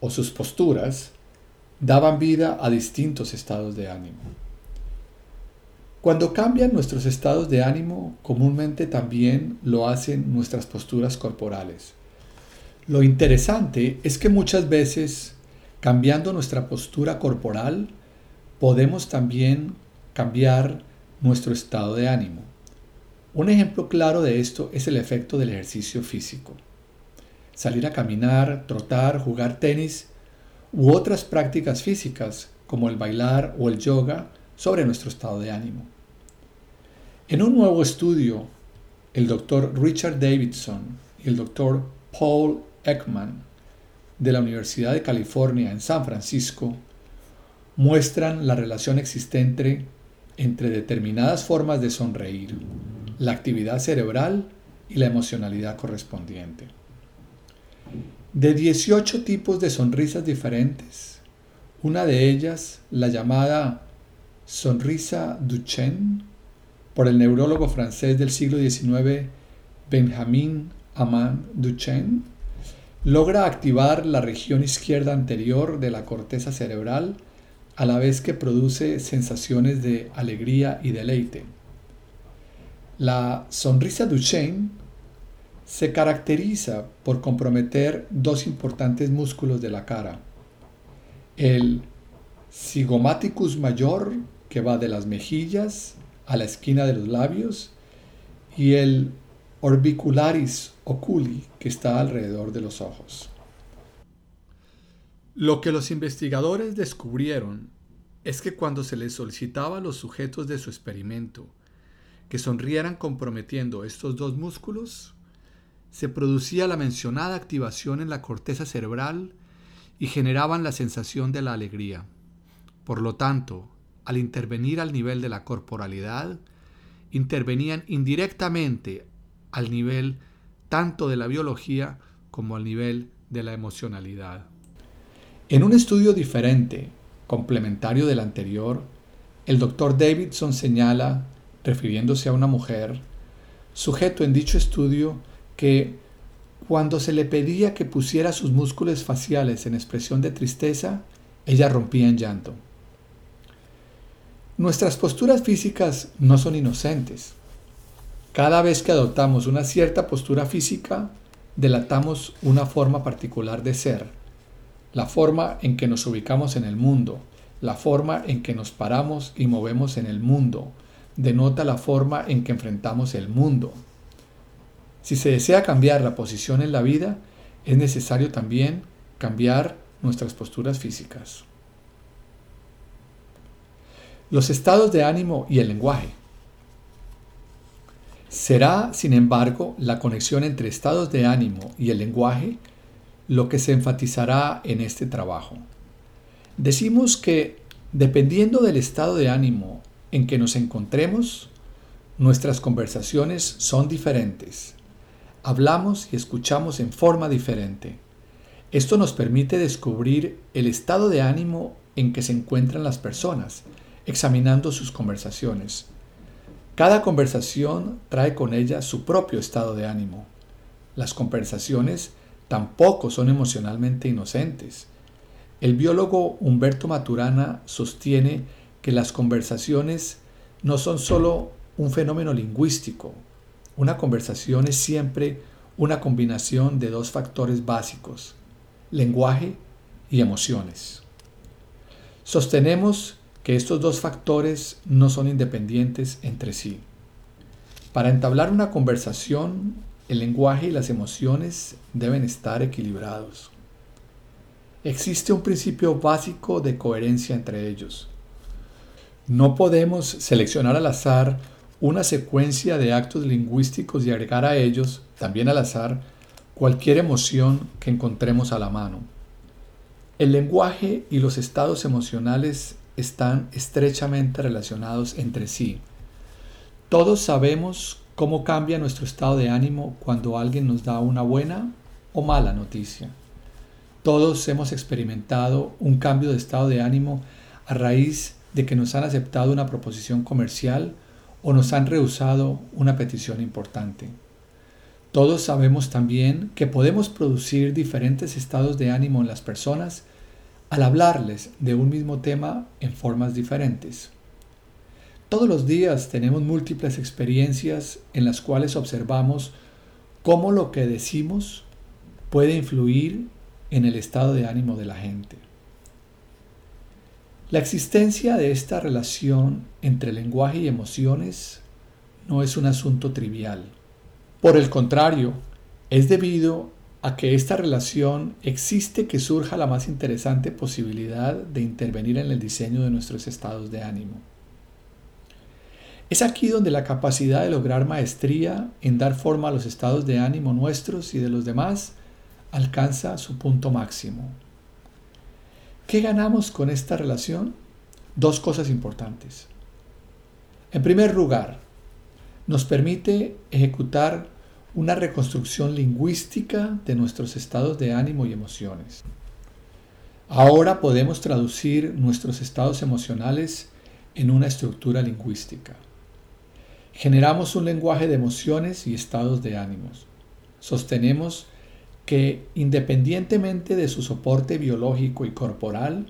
o sus posturas daban vida a distintos estados de ánimo. Cuando cambian nuestros estados de ánimo, comúnmente también lo hacen nuestras posturas corporales. Lo interesante es que muchas veces, cambiando nuestra postura corporal, podemos también cambiar nuestro estado de ánimo. Un ejemplo claro de esto es el efecto del ejercicio físico. Salir a caminar, trotar, jugar tenis u otras prácticas físicas como el bailar o el yoga sobre nuestro estado de ánimo. En un nuevo estudio, el doctor Richard Davidson y el doctor Paul Ekman de la Universidad de California en San Francisco muestran la relación existente entre determinadas formas de sonreír, la actividad cerebral y la emocionalidad correspondiente. De 18 tipos de sonrisas diferentes, una de ellas, la llamada sonrisa Duchenne, por el neurólogo francés del siglo XIX Benjamin Amand Duchenne, logra activar la región izquierda anterior de la corteza cerebral a la vez que produce sensaciones de alegría y deleite. La sonrisa Duchenne se caracteriza por comprometer dos importantes músculos de la cara. El zigomaticus mayor, que va de las mejillas a la esquina de los labios y el orbicularis oculi que está alrededor de los ojos. Lo que los investigadores descubrieron es que cuando se les solicitaba a los sujetos de su experimento que sonrieran comprometiendo estos dos músculos, se producía la mencionada activación en la corteza cerebral y generaban la sensación de la alegría. Por lo tanto, al intervenir al nivel de la corporalidad, intervenían indirectamente al nivel tanto de la biología como al nivel de la emocionalidad. En un estudio diferente, complementario del anterior, el doctor Davidson señala, refiriéndose a una mujer, sujeto en dicho estudio, que cuando se le pedía que pusiera sus músculos faciales en expresión de tristeza, ella rompía en llanto. Nuestras posturas físicas no son inocentes. Cada vez que adoptamos una cierta postura física, delatamos una forma particular de ser, la forma en que nos ubicamos en el mundo, la forma en que nos paramos y movemos en el mundo, denota la forma en que enfrentamos el mundo. Si se desea cambiar la posición en la vida, es necesario también cambiar nuestras posturas físicas los estados de ánimo y el lenguaje. Será, sin embargo, la conexión entre estados de ánimo y el lenguaje lo que se enfatizará en este trabajo. Decimos que, dependiendo del estado de ánimo en que nos encontremos, nuestras conversaciones son diferentes. Hablamos y escuchamos en forma diferente. Esto nos permite descubrir el estado de ánimo en que se encuentran las personas examinando sus conversaciones. Cada conversación trae con ella su propio estado de ánimo. Las conversaciones tampoco son emocionalmente inocentes. El biólogo Humberto Maturana sostiene que las conversaciones no son sólo un fenómeno lingüístico. Una conversación es siempre una combinación de dos factores básicos, lenguaje y emociones. Sostenemos que estos dos factores no son independientes entre sí. Para entablar una conversación, el lenguaje y las emociones deben estar equilibrados. Existe un principio básico de coherencia entre ellos. No podemos seleccionar al azar una secuencia de actos lingüísticos y agregar a ellos, también al azar, cualquier emoción que encontremos a la mano. El lenguaje y los estados emocionales están estrechamente relacionados entre sí. Todos sabemos cómo cambia nuestro estado de ánimo cuando alguien nos da una buena o mala noticia. Todos hemos experimentado un cambio de estado de ánimo a raíz de que nos han aceptado una proposición comercial o nos han rehusado una petición importante. Todos sabemos también que podemos producir diferentes estados de ánimo en las personas al hablarles de un mismo tema en formas diferentes. Todos los días tenemos múltiples experiencias en las cuales observamos cómo lo que decimos puede influir en el estado de ánimo de la gente. La existencia de esta relación entre lenguaje y emociones no es un asunto trivial. Por el contrario, es debido a que esta relación existe que surja la más interesante posibilidad de intervenir en el diseño de nuestros estados de ánimo. Es aquí donde la capacidad de lograr maestría en dar forma a los estados de ánimo nuestros y de los demás alcanza su punto máximo. ¿Qué ganamos con esta relación? Dos cosas importantes. En primer lugar, nos permite ejecutar una reconstrucción lingüística de nuestros estados de ánimo y emociones. Ahora podemos traducir nuestros estados emocionales en una estructura lingüística. Generamos un lenguaje de emociones y estados de ánimos. Sostenemos que independientemente de su soporte biológico y corporal,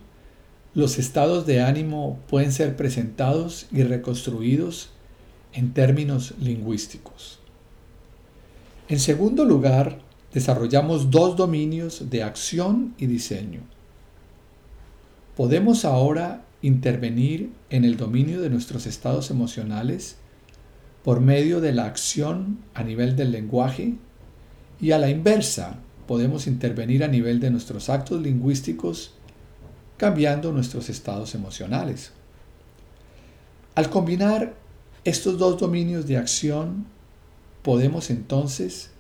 los estados de ánimo pueden ser presentados y reconstruidos en términos lingüísticos. En segundo lugar, desarrollamos dos dominios de acción y diseño. Podemos ahora intervenir en el dominio de nuestros estados emocionales por medio de la acción a nivel del lenguaje y a la inversa podemos intervenir a nivel de nuestros actos lingüísticos cambiando nuestros estados emocionales. Al combinar estos dos dominios de acción podemos entonces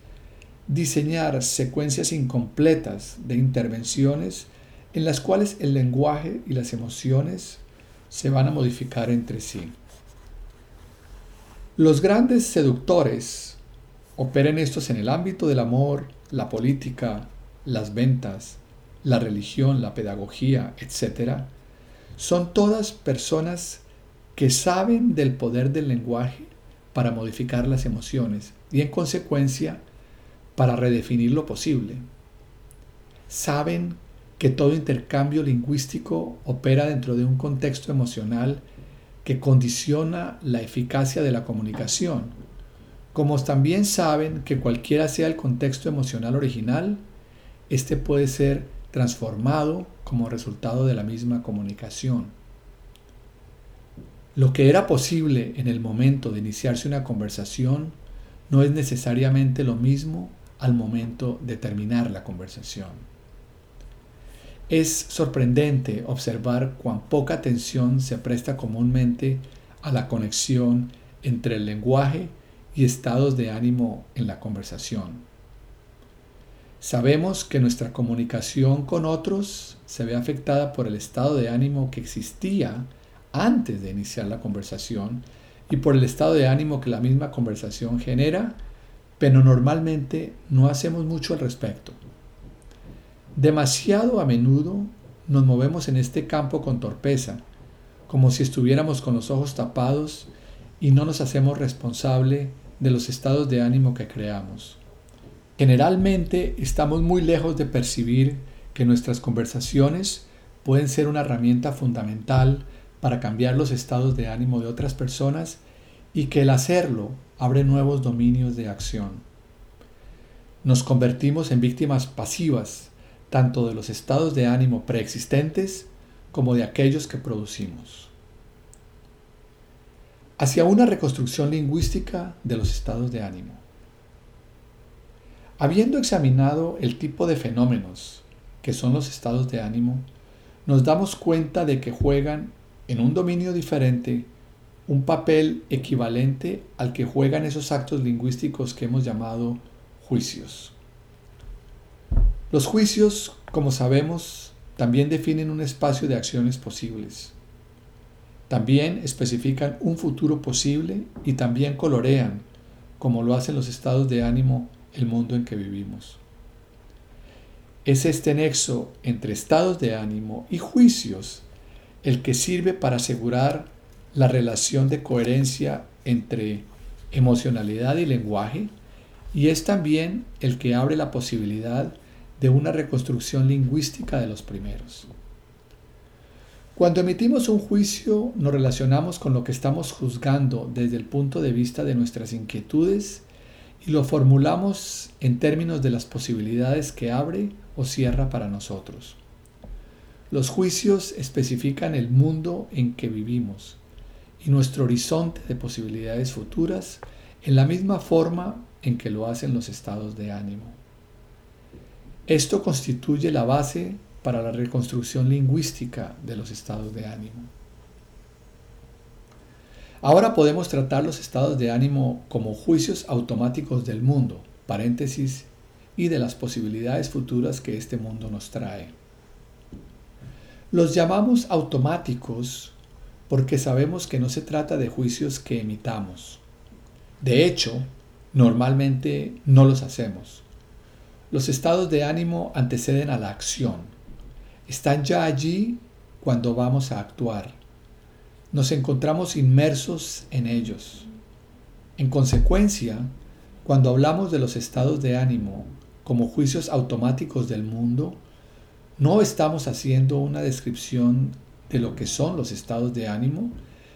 diseñar secuencias incompletas de intervenciones en las cuales el lenguaje y las emociones se van a modificar entre sí. Los grandes seductores operen estos en el ámbito del amor, la política, las ventas, la religión, la pedagogía, etc. Son todas personas que saben del poder del lenguaje para modificar las emociones y en consecuencia para redefinir lo posible. Saben que todo intercambio lingüístico opera dentro de un contexto emocional que condiciona la eficacia de la comunicación, como también saben que cualquiera sea el contexto emocional original, este puede ser transformado como resultado de la misma comunicación. Lo que era posible en el momento de iniciarse una conversación no es necesariamente lo mismo al momento de terminar la conversación. Es sorprendente observar cuán poca atención se presta comúnmente a la conexión entre el lenguaje y estados de ánimo en la conversación. Sabemos que nuestra comunicación con otros se ve afectada por el estado de ánimo que existía antes de iniciar la conversación y por el estado de ánimo que la misma conversación genera, pero normalmente no hacemos mucho al respecto. Demasiado a menudo nos movemos en este campo con torpeza, como si estuviéramos con los ojos tapados y no nos hacemos responsable de los estados de ánimo que creamos. Generalmente estamos muy lejos de percibir que nuestras conversaciones pueden ser una herramienta fundamental para cambiar los estados de ánimo de otras personas y que el hacerlo abre nuevos dominios de acción. Nos convertimos en víctimas pasivas tanto de los estados de ánimo preexistentes como de aquellos que producimos. Hacia una reconstrucción lingüística de los estados de ánimo. Habiendo examinado el tipo de fenómenos que son los estados de ánimo, nos damos cuenta de que juegan en un dominio diferente un papel equivalente al que juegan esos actos lingüísticos que hemos llamado juicios. Los juicios, como sabemos, también definen un espacio de acciones posibles. También especifican un futuro posible y también colorean, como lo hacen los estados de ánimo, el mundo en que vivimos. Es este nexo entre estados de ánimo y juicios el que sirve para asegurar la relación de coherencia entre emocionalidad y lenguaje y es también el que abre la posibilidad de una reconstrucción lingüística de los primeros. Cuando emitimos un juicio nos relacionamos con lo que estamos juzgando desde el punto de vista de nuestras inquietudes y lo formulamos en términos de las posibilidades que abre o cierra para nosotros. Los juicios especifican el mundo en que vivimos y nuestro horizonte de posibilidades futuras en la misma forma en que lo hacen los estados de ánimo. Esto constituye la base para la reconstrucción lingüística de los estados de ánimo. Ahora podemos tratar los estados de ánimo como juicios automáticos del mundo, paréntesis, y de las posibilidades futuras que este mundo nos trae. Los llamamos automáticos porque sabemos que no se trata de juicios que emitamos. De hecho, normalmente no los hacemos. Los estados de ánimo anteceden a la acción. Están ya allí cuando vamos a actuar. Nos encontramos inmersos en ellos. En consecuencia, cuando hablamos de los estados de ánimo como juicios automáticos del mundo, no estamos haciendo una descripción de lo que son los estados de ánimo,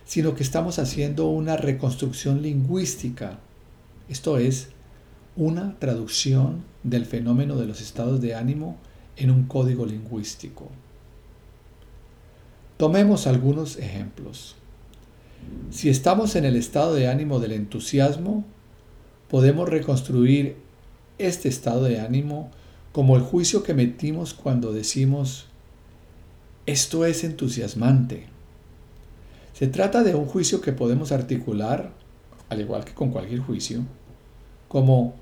sino que estamos haciendo una reconstrucción lingüística, esto es, una traducción del fenómeno de los estados de ánimo en un código lingüístico. Tomemos algunos ejemplos. Si estamos en el estado de ánimo del entusiasmo, podemos reconstruir este estado de ánimo como el juicio que metimos cuando decimos, esto es entusiasmante. Se trata de un juicio que podemos articular, al igual que con cualquier juicio, como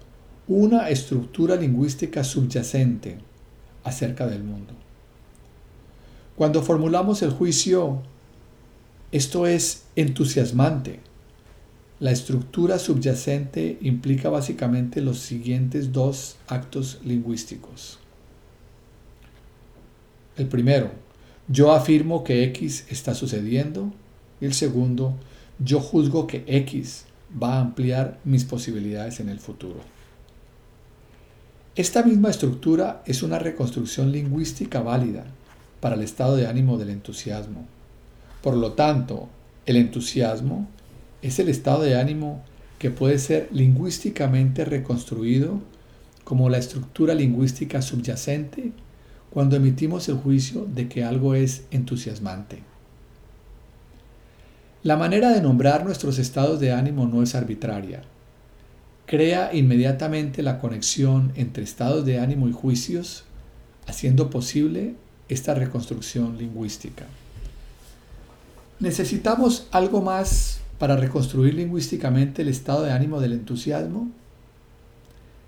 una estructura lingüística subyacente acerca del mundo. Cuando formulamos el juicio, esto es entusiasmante. La estructura subyacente implica básicamente los siguientes dos actos lingüísticos. El primero, yo afirmo que X está sucediendo. Y el segundo, yo juzgo que X va a ampliar mis posibilidades en el futuro. Esta misma estructura es una reconstrucción lingüística válida para el estado de ánimo del entusiasmo. Por lo tanto, el entusiasmo es el estado de ánimo que puede ser lingüísticamente reconstruido como la estructura lingüística subyacente cuando emitimos el juicio de que algo es entusiasmante. La manera de nombrar nuestros estados de ánimo no es arbitraria crea inmediatamente la conexión entre estados de ánimo y juicios, haciendo posible esta reconstrucción lingüística. ¿Necesitamos algo más para reconstruir lingüísticamente el estado de ánimo del entusiasmo?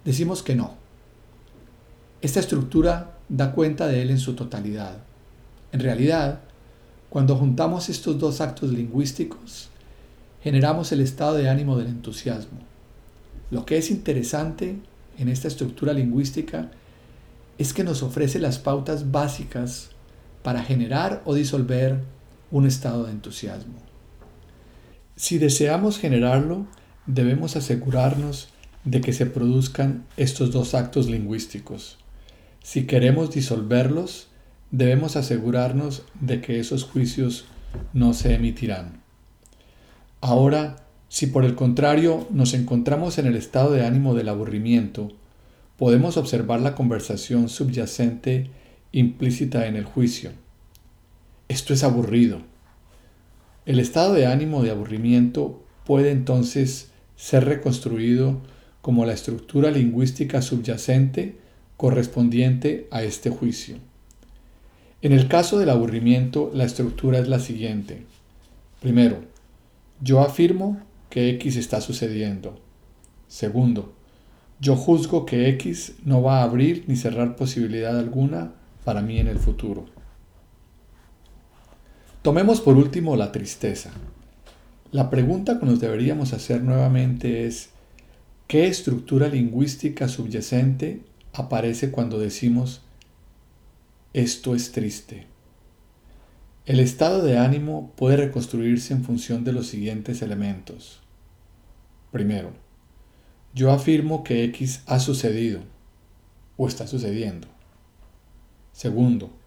Decimos que no. Esta estructura da cuenta de él en su totalidad. En realidad, cuando juntamos estos dos actos lingüísticos, generamos el estado de ánimo del entusiasmo. Lo que es interesante en esta estructura lingüística es que nos ofrece las pautas básicas para generar o disolver un estado de entusiasmo. Si deseamos generarlo, debemos asegurarnos de que se produzcan estos dos actos lingüísticos. Si queremos disolverlos, debemos asegurarnos de que esos juicios no se emitirán. Ahora, si por el contrario nos encontramos en el estado de ánimo del aburrimiento, podemos observar la conversación subyacente implícita en el juicio. Esto es aburrido. El estado de ánimo de aburrimiento puede entonces ser reconstruido como la estructura lingüística subyacente correspondiente a este juicio. En el caso del aburrimiento, la estructura es la siguiente. Primero, yo afirmo que X está sucediendo. Segundo, yo juzgo que X no va a abrir ni cerrar posibilidad alguna para mí en el futuro. Tomemos por último la tristeza. La pregunta que nos deberíamos hacer nuevamente es, ¿qué estructura lingüística subyacente aparece cuando decimos esto es triste? El estado de ánimo puede reconstruirse en función de los siguientes elementos. Primero, yo afirmo que X ha sucedido o está sucediendo. Segundo,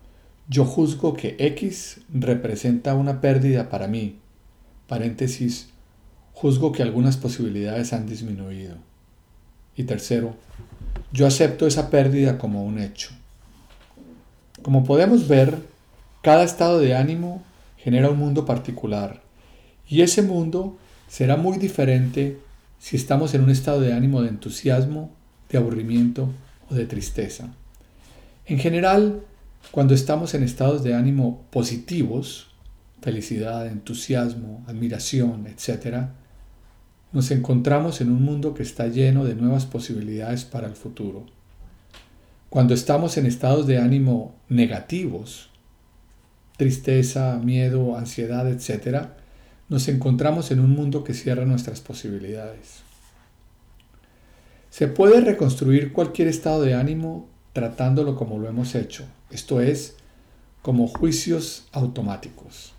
yo juzgo que X representa una pérdida para mí. Juzgo que algunas posibilidades han disminuido. Y tercero, yo acepto esa pérdida como un hecho. Como podemos ver, cada estado de ánimo genera un mundo particular y ese mundo será muy diferente si estamos en un estado de ánimo de entusiasmo, de aburrimiento o de tristeza. En general, cuando estamos en estados de ánimo positivos, felicidad, entusiasmo, admiración, etc., nos encontramos en un mundo que está lleno de nuevas posibilidades para el futuro. Cuando estamos en estados de ánimo negativos, tristeza, miedo, ansiedad, etc., nos encontramos en un mundo que cierra nuestras posibilidades. Se puede reconstruir cualquier estado de ánimo tratándolo como lo hemos hecho, esto es, como juicios automáticos.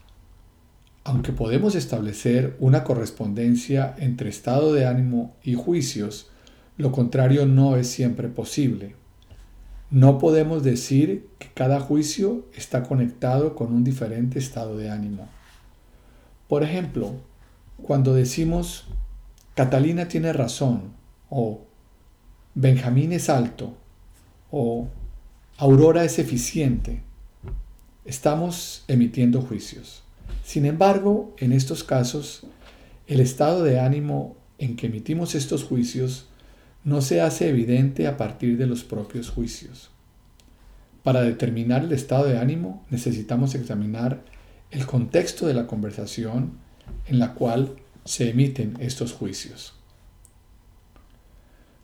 Aunque podemos establecer una correspondencia entre estado de ánimo y juicios, lo contrario no es siempre posible. No podemos decir que cada juicio está conectado con un diferente estado de ánimo. Por ejemplo, cuando decimos Catalina tiene razón o Benjamín es alto o Aurora es eficiente, estamos emitiendo juicios. Sin embargo, en estos casos, el estado de ánimo en que emitimos estos juicios no se hace evidente a partir de los propios juicios. Para determinar el estado de ánimo necesitamos examinar el contexto de la conversación en la cual se emiten estos juicios.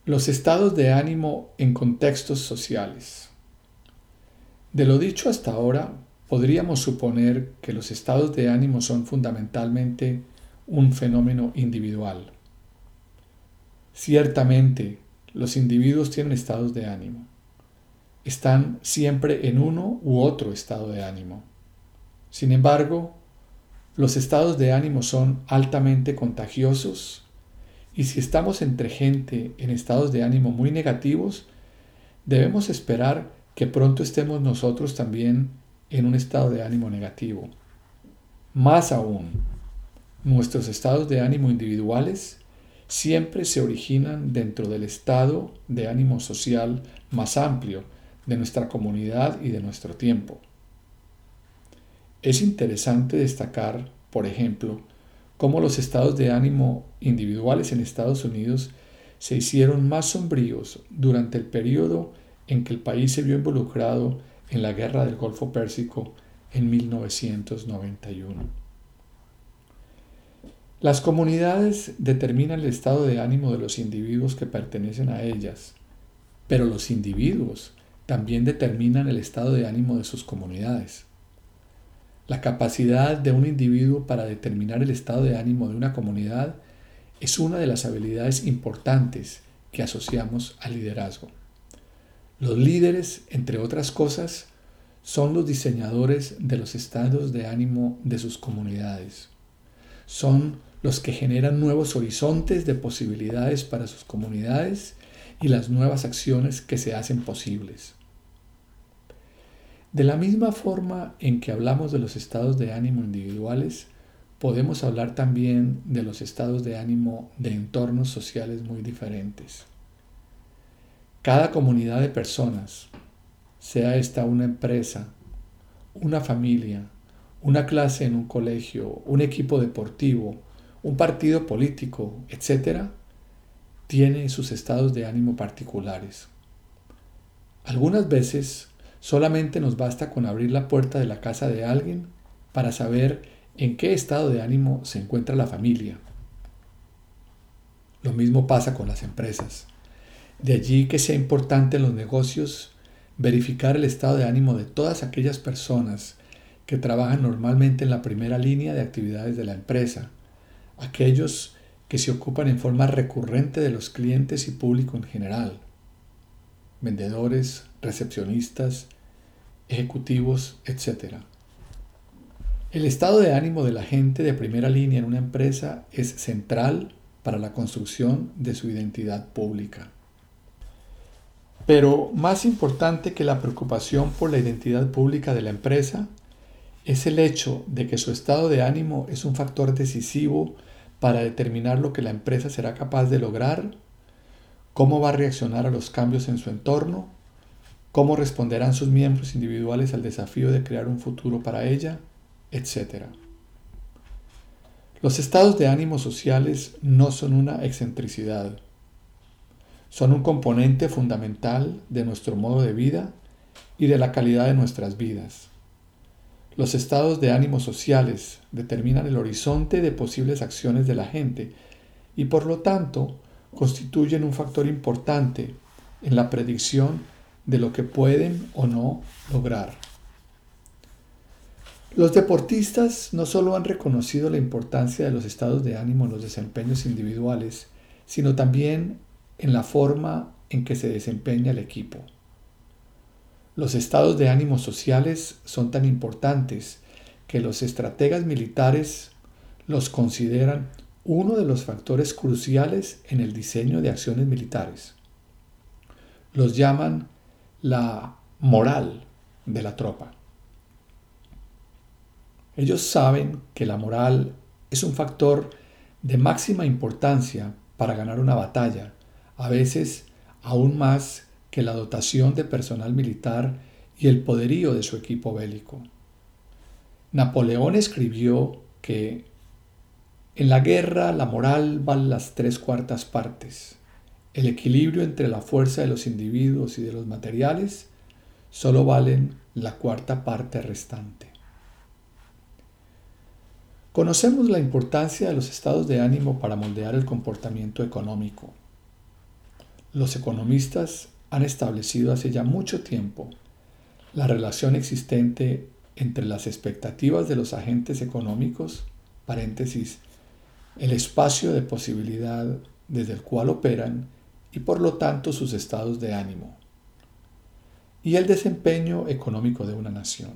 Los estados de ánimo en contextos sociales. De lo dicho hasta ahora, podríamos suponer que los estados de ánimo son fundamentalmente un fenómeno individual. Ciertamente, los individuos tienen estados de ánimo. Están siempre en uno u otro estado de ánimo. Sin embargo, los estados de ánimo son altamente contagiosos y si estamos entre gente en estados de ánimo muy negativos, debemos esperar que pronto estemos nosotros también en un estado de ánimo negativo. Más aún, nuestros estados de ánimo individuales siempre se originan dentro del estado de ánimo social más amplio de nuestra comunidad y de nuestro tiempo. Es interesante destacar, por ejemplo, cómo los estados de ánimo individuales en Estados Unidos se hicieron más sombríos durante el periodo en que el país se vio involucrado en la Guerra del Golfo Pérsico en 1991. Las comunidades determinan el estado de ánimo de los individuos que pertenecen a ellas, pero los individuos también determinan el estado de ánimo de sus comunidades. La capacidad de un individuo para determinar el estado de ánimo de una comunidad es una de las habilidades importantes que asociamos al liderazgo. Los líderes, entre otras cosas, son los diseñadores de los estados de ánimo de sus comunidades. Son los que generan nuevos horizontes de posibilidades para sus comunidades y las nuevas acciones que se hacen posibles. De la misma forma en que hablamos de los estados de ánimo individuales, podemos hablar también de los estados de ánimo de entornos sociales muy diferentes. Cada comunidad de personas, sea esta una empresa, una familia, una clase en un colegio, un equipo deportivo, un partido político, etc., tiene sus estados de ánimo particulares. Algunas veces solamente nos basta con abrir la puerta de la casa de alguien para saber en qué estado de ánimo se encuentra la familia. Lo mismo pasa con las empresas. De allí que sea importante en los negocios verificar el estado de ánimo de todas aquellas personas que trabajan normalmente en la primera línea de actividades de la empresa, aquellos que se ocupan en forma recurrente de los clientes y público en general, vendedores, recepcionistas, ejecutivos, etc. El estado de ánimo de la gente de primera línea en una empresa es central para la construcción de su identidad pública. Pero más importante que la preocupación por la identidad pública de la empresa es el hecho de que su estado de ánimo es un factor decisivo para determinar lo que la empresa será capaz de lograr, cómo va a reaccionar a los cambios en su entorno, cómo responderán sus miembros individuales al desafío de crear un futuro para ella, etc. Los estados de ánimo sociales no son una excentricidad, son un componente fundamental de nuestro modo de vida y de la calidad de nuestras vidas. Los estados de ánimo sociales determinan el horizonte de posibles acciones de la gente y por lo tanto constituyen un factor importante en la predicción de lo que pueden o no lograr. Los deportistas no solo han reconocido la importancia de los estados de ánimo en los desempeños individuales, sino también en la forma en que se desempeña el equipo. Los estados de ánimo sociales son tan importantes que los estrategas militares los consideran uno de los factores cruciales en el diseño de acciones militares. Los llaman la moral de la tropa. Ellos saben que la moral es un factor de máxima importancia para ganar una batalla, a veces aún más que la dotación de personal militar y el poderío de su equipo bélico. Napoleón escribió que en la guerra la moral vale las tres cuartas partes. El equilibrio entre la fuerza de los individuos y de los materiales solo valen la cuarta parte restante. Conocemos la importancia de los estados de ánimo para moldear el comportamiento económico. Los economistas han establecido hace ya mucho tiempo la relación existente entre las expectativas de los agentes económicos, paréntesis, el espacio de posibilidad desde el cual operan y por lo tanto sus estados de ánimo, y el desempeño económico de una nación.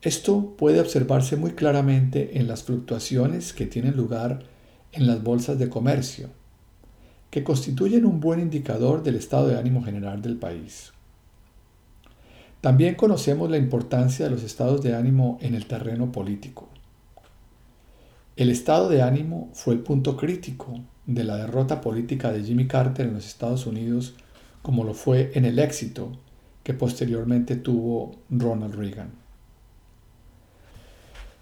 Esto puede observarse muy claramente en las fluctuaciones que tienen lugar en las bolsas de comercio, que constituyen un buen indicador del estado de ánimo general del país. También conocemos la importancia de los estados de ánimo en el terreno político. El estado de ánimo fue el punto crítico de la derrota política de Jimmy Carter en los Estados Unidos, como lo fue en el éxito que posteriormente tuvo Ronald Reagan.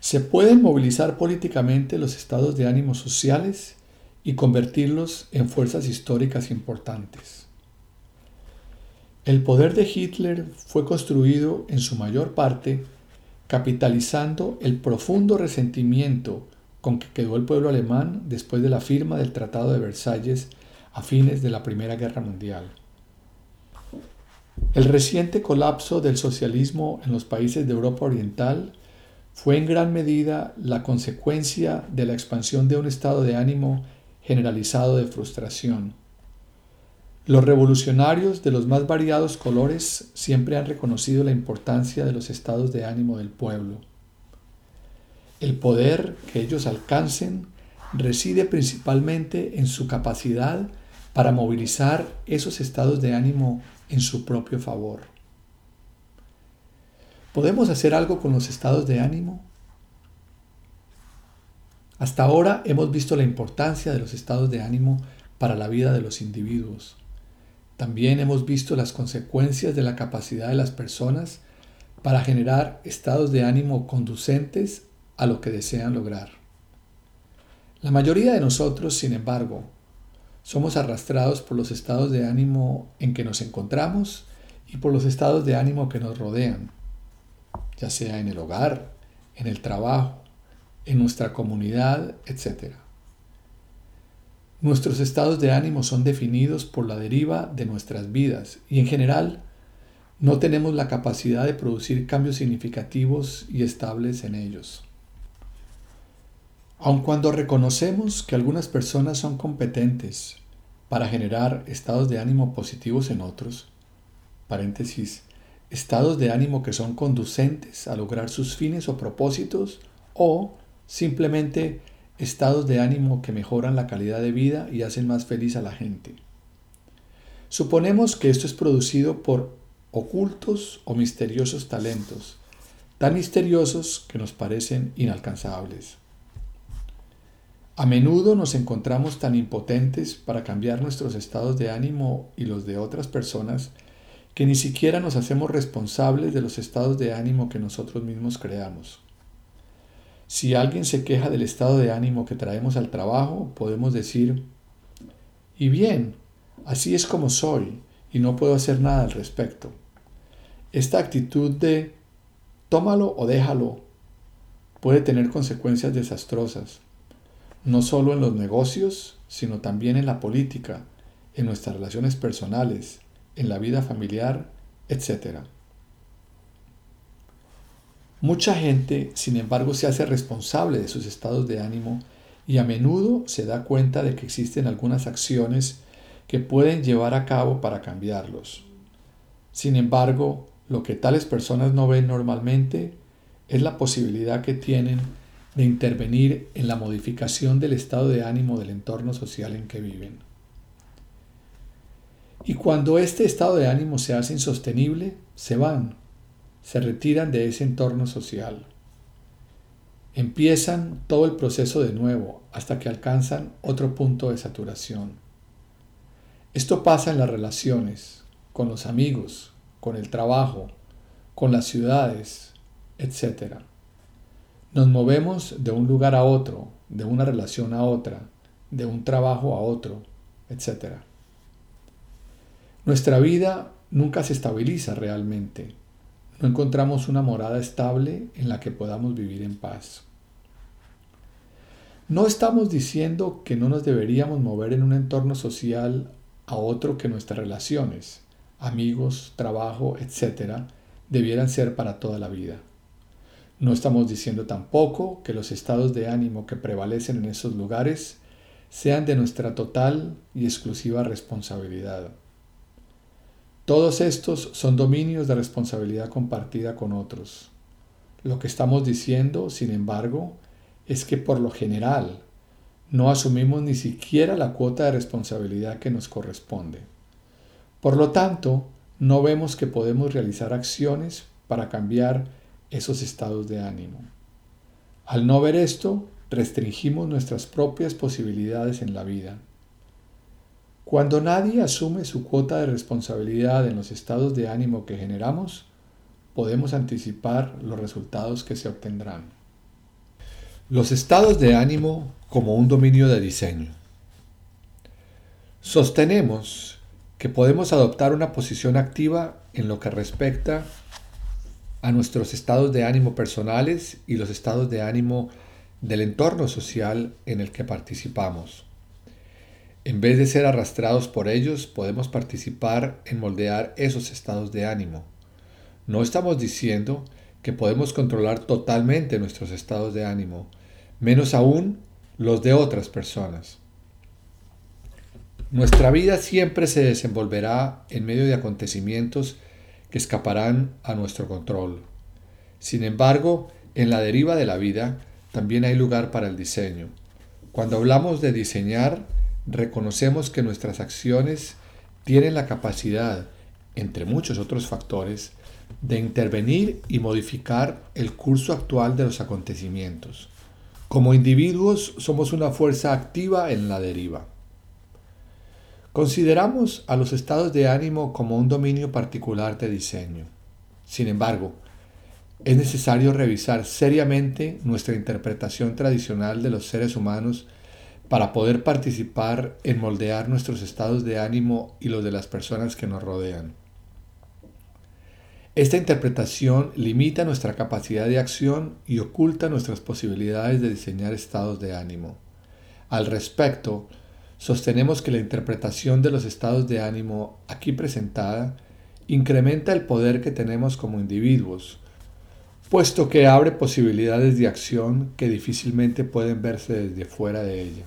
Se pueden movilizar políticamente los estados de ánimo sociales y convertirlos en fuerzas históricas importantes. El poder de Hitler fue construido en su mayor parte capitalizando el profundo resentimiento con que quedó el pueblo alemán después de la firma del Tratado de Versalles a fines de la Primera Guerra Mundial. El reciente colapso del socialismo en los países de Europa Oriental fue en gran medida la consecuencia de la expansión de un estado de ánimo generalizado de frustración. Los revolucionarios de los más variados colores siempre han reconocido la importancia de los estados de ánimo del pueblo. El poder que ellos alcancen reside principalmente en su capacidad para movilizar esos estados de ánimo en su propio favor. ¿Podemos hacer algo con los estados de ánimo? Hasta ahora hemos visto la importancia de los estados de ánimo para la vida de los individuos. También hemos visto las consecuencias de la capacidad de las personas para generar estados de ánimo conducentes a lo que desean lograr. La mayoría de nosotros, sin embargo, somos arrastrados por los estados de ánimo en que nos encontramos y por los estados de ánimo que nos rodean, ya sea en el hogar, en el trabajo, en nuestra comunidad, etc. Nuestros estados de ánimo son definidos por la deriva de nuestras vidas y en general no tenemos la capacidad de producir cambios significativos y estables en ellos. Aun cuando reconocemos que algunas personas son competentes para generar estados de ánimo positivos en otros, paréntesis, estados de ánimo que son conducentes a lograr sus fines o propósitos o simplemente estados de ánimo que mejoran la calidad de vida y hacen más feliz a la gente. Suponemos que esto es producido por ocultos o misteriosos talentos, tan misteriosos que nos parecen inalcanzables. A menudo nos encontramos tan impotentes para cambiar nuestros estados de ánimo y los de otras personas que ni siquiera nos hacemos responsables de los estados de ánimo que nosotros mismos creamos. Si alguien se queja del estado de ánimo que traemos al trabajo, podemos decir, y bien, así es como soy y no puedo hacer nada al respecto. Esta actitud de tómalo o déjalo puede tener consecuencias desastrosas no solo en los negocios, sino también en la política, en nuestras relaciones personales, en la vida familiar, etc. Mucha gente, sin embargo, se hace responsable de sus estados de ánimo y a menudo se da cuenta de que existen algunas acciones que pueden llevar a cabo para cambiarlos. Sin embargo, lo que tales personas no ven normalmente es la posibilidad que tienen de intervenir en la modificación del estado de ánimo del entorno social en que viven. Y cuando este estado de ánimo se hace insostenible, se van, se retiran de ese entorno social. Empiezan todo el proceso de nuevo hasta que alcanzan otro punto de saturación. Esto pasa en las relaciones, con los amigos, con el trabajo, con las ciudades, etc. Nos movemos de un lugar a otro, de una relación a otra, de un trabajo a otro, etc. Nuestra vida nunca se estabiliza realmente. No encontramos una morada estable en la que podamos vivir en paz. No estamos diciendo que no nos deberíamos mover en un entorno social a otro que nuestras relaciones, amigos, trabajo, etc., debieran ser para toda la vida. No estamos diciendo tampoco que los estados de ánimo que prevalecen en esos lugares sean de nuestra total y exclusiva responsabilidad. Todos estos son dominios de responsabilidad compartida con otros. Lo que estamos diciendo, sin embargo, es que por lo general no asumimos ni siquiera la cuota de responsabilidad que nos corresponde. Por lo tanto, no vemos que podemos realizar acciones para cambiar esos estados de ánimo. Al no ver esto, restringimos nuestras propias posibilidades en la vida. Cuando nadie asume su cuota de responsabilidad en los estados de ánimo que generamos, podemos anticipar los resultados que se obtendrán. Los estados de ánimo como un dominio de diseño. Sostenemos que podemos adoptar una posición activa en lo que respecta a nuestros estados de ánimo personales y los estados de ánimo del entorno social en el que participamos. En vez de ser arrastrados por ellos, podemos participar en moldear esos estados de ánimo. No estamos diciendo que podemos controlar totalmente nuestros estados de ánimo, menos aún los de otras personas. Nuestra vida siempre se desenvolverá en medio de acontecimientos que escaparán a nuestro control. Sin embargo, en la deriva de la vida, también hay lugar para el diseño. Cuando hablamos de diseñar, reconocemos que nuestras acciones tienen la capacidad, entre muchos otros factores, de intervenir y modificar el curso actual de los acontecimientos. Como individuos somos una fuerza activa en la deriva. Consideramos a los estados de ánimo como un dominio particular de diseño. Sin embargo, es necesario revisar seriamente nuestra interpretación tradicional de los seres humanos para poder participar en moldear nuestros estados de ánimo y los de las personas que nos rodean. Esta interpretación limita nuestra capacidad de acción y oculta nuestras posibilidades de diseñar estados de ánimo. Al respecto, sostenemos que la interpretación de los estados de ánimo aquí presentada incrementa el poder que tenemos como individuos, puesto que abre posibilidades de acción que difícilmente pueden verse desde fuera de ella.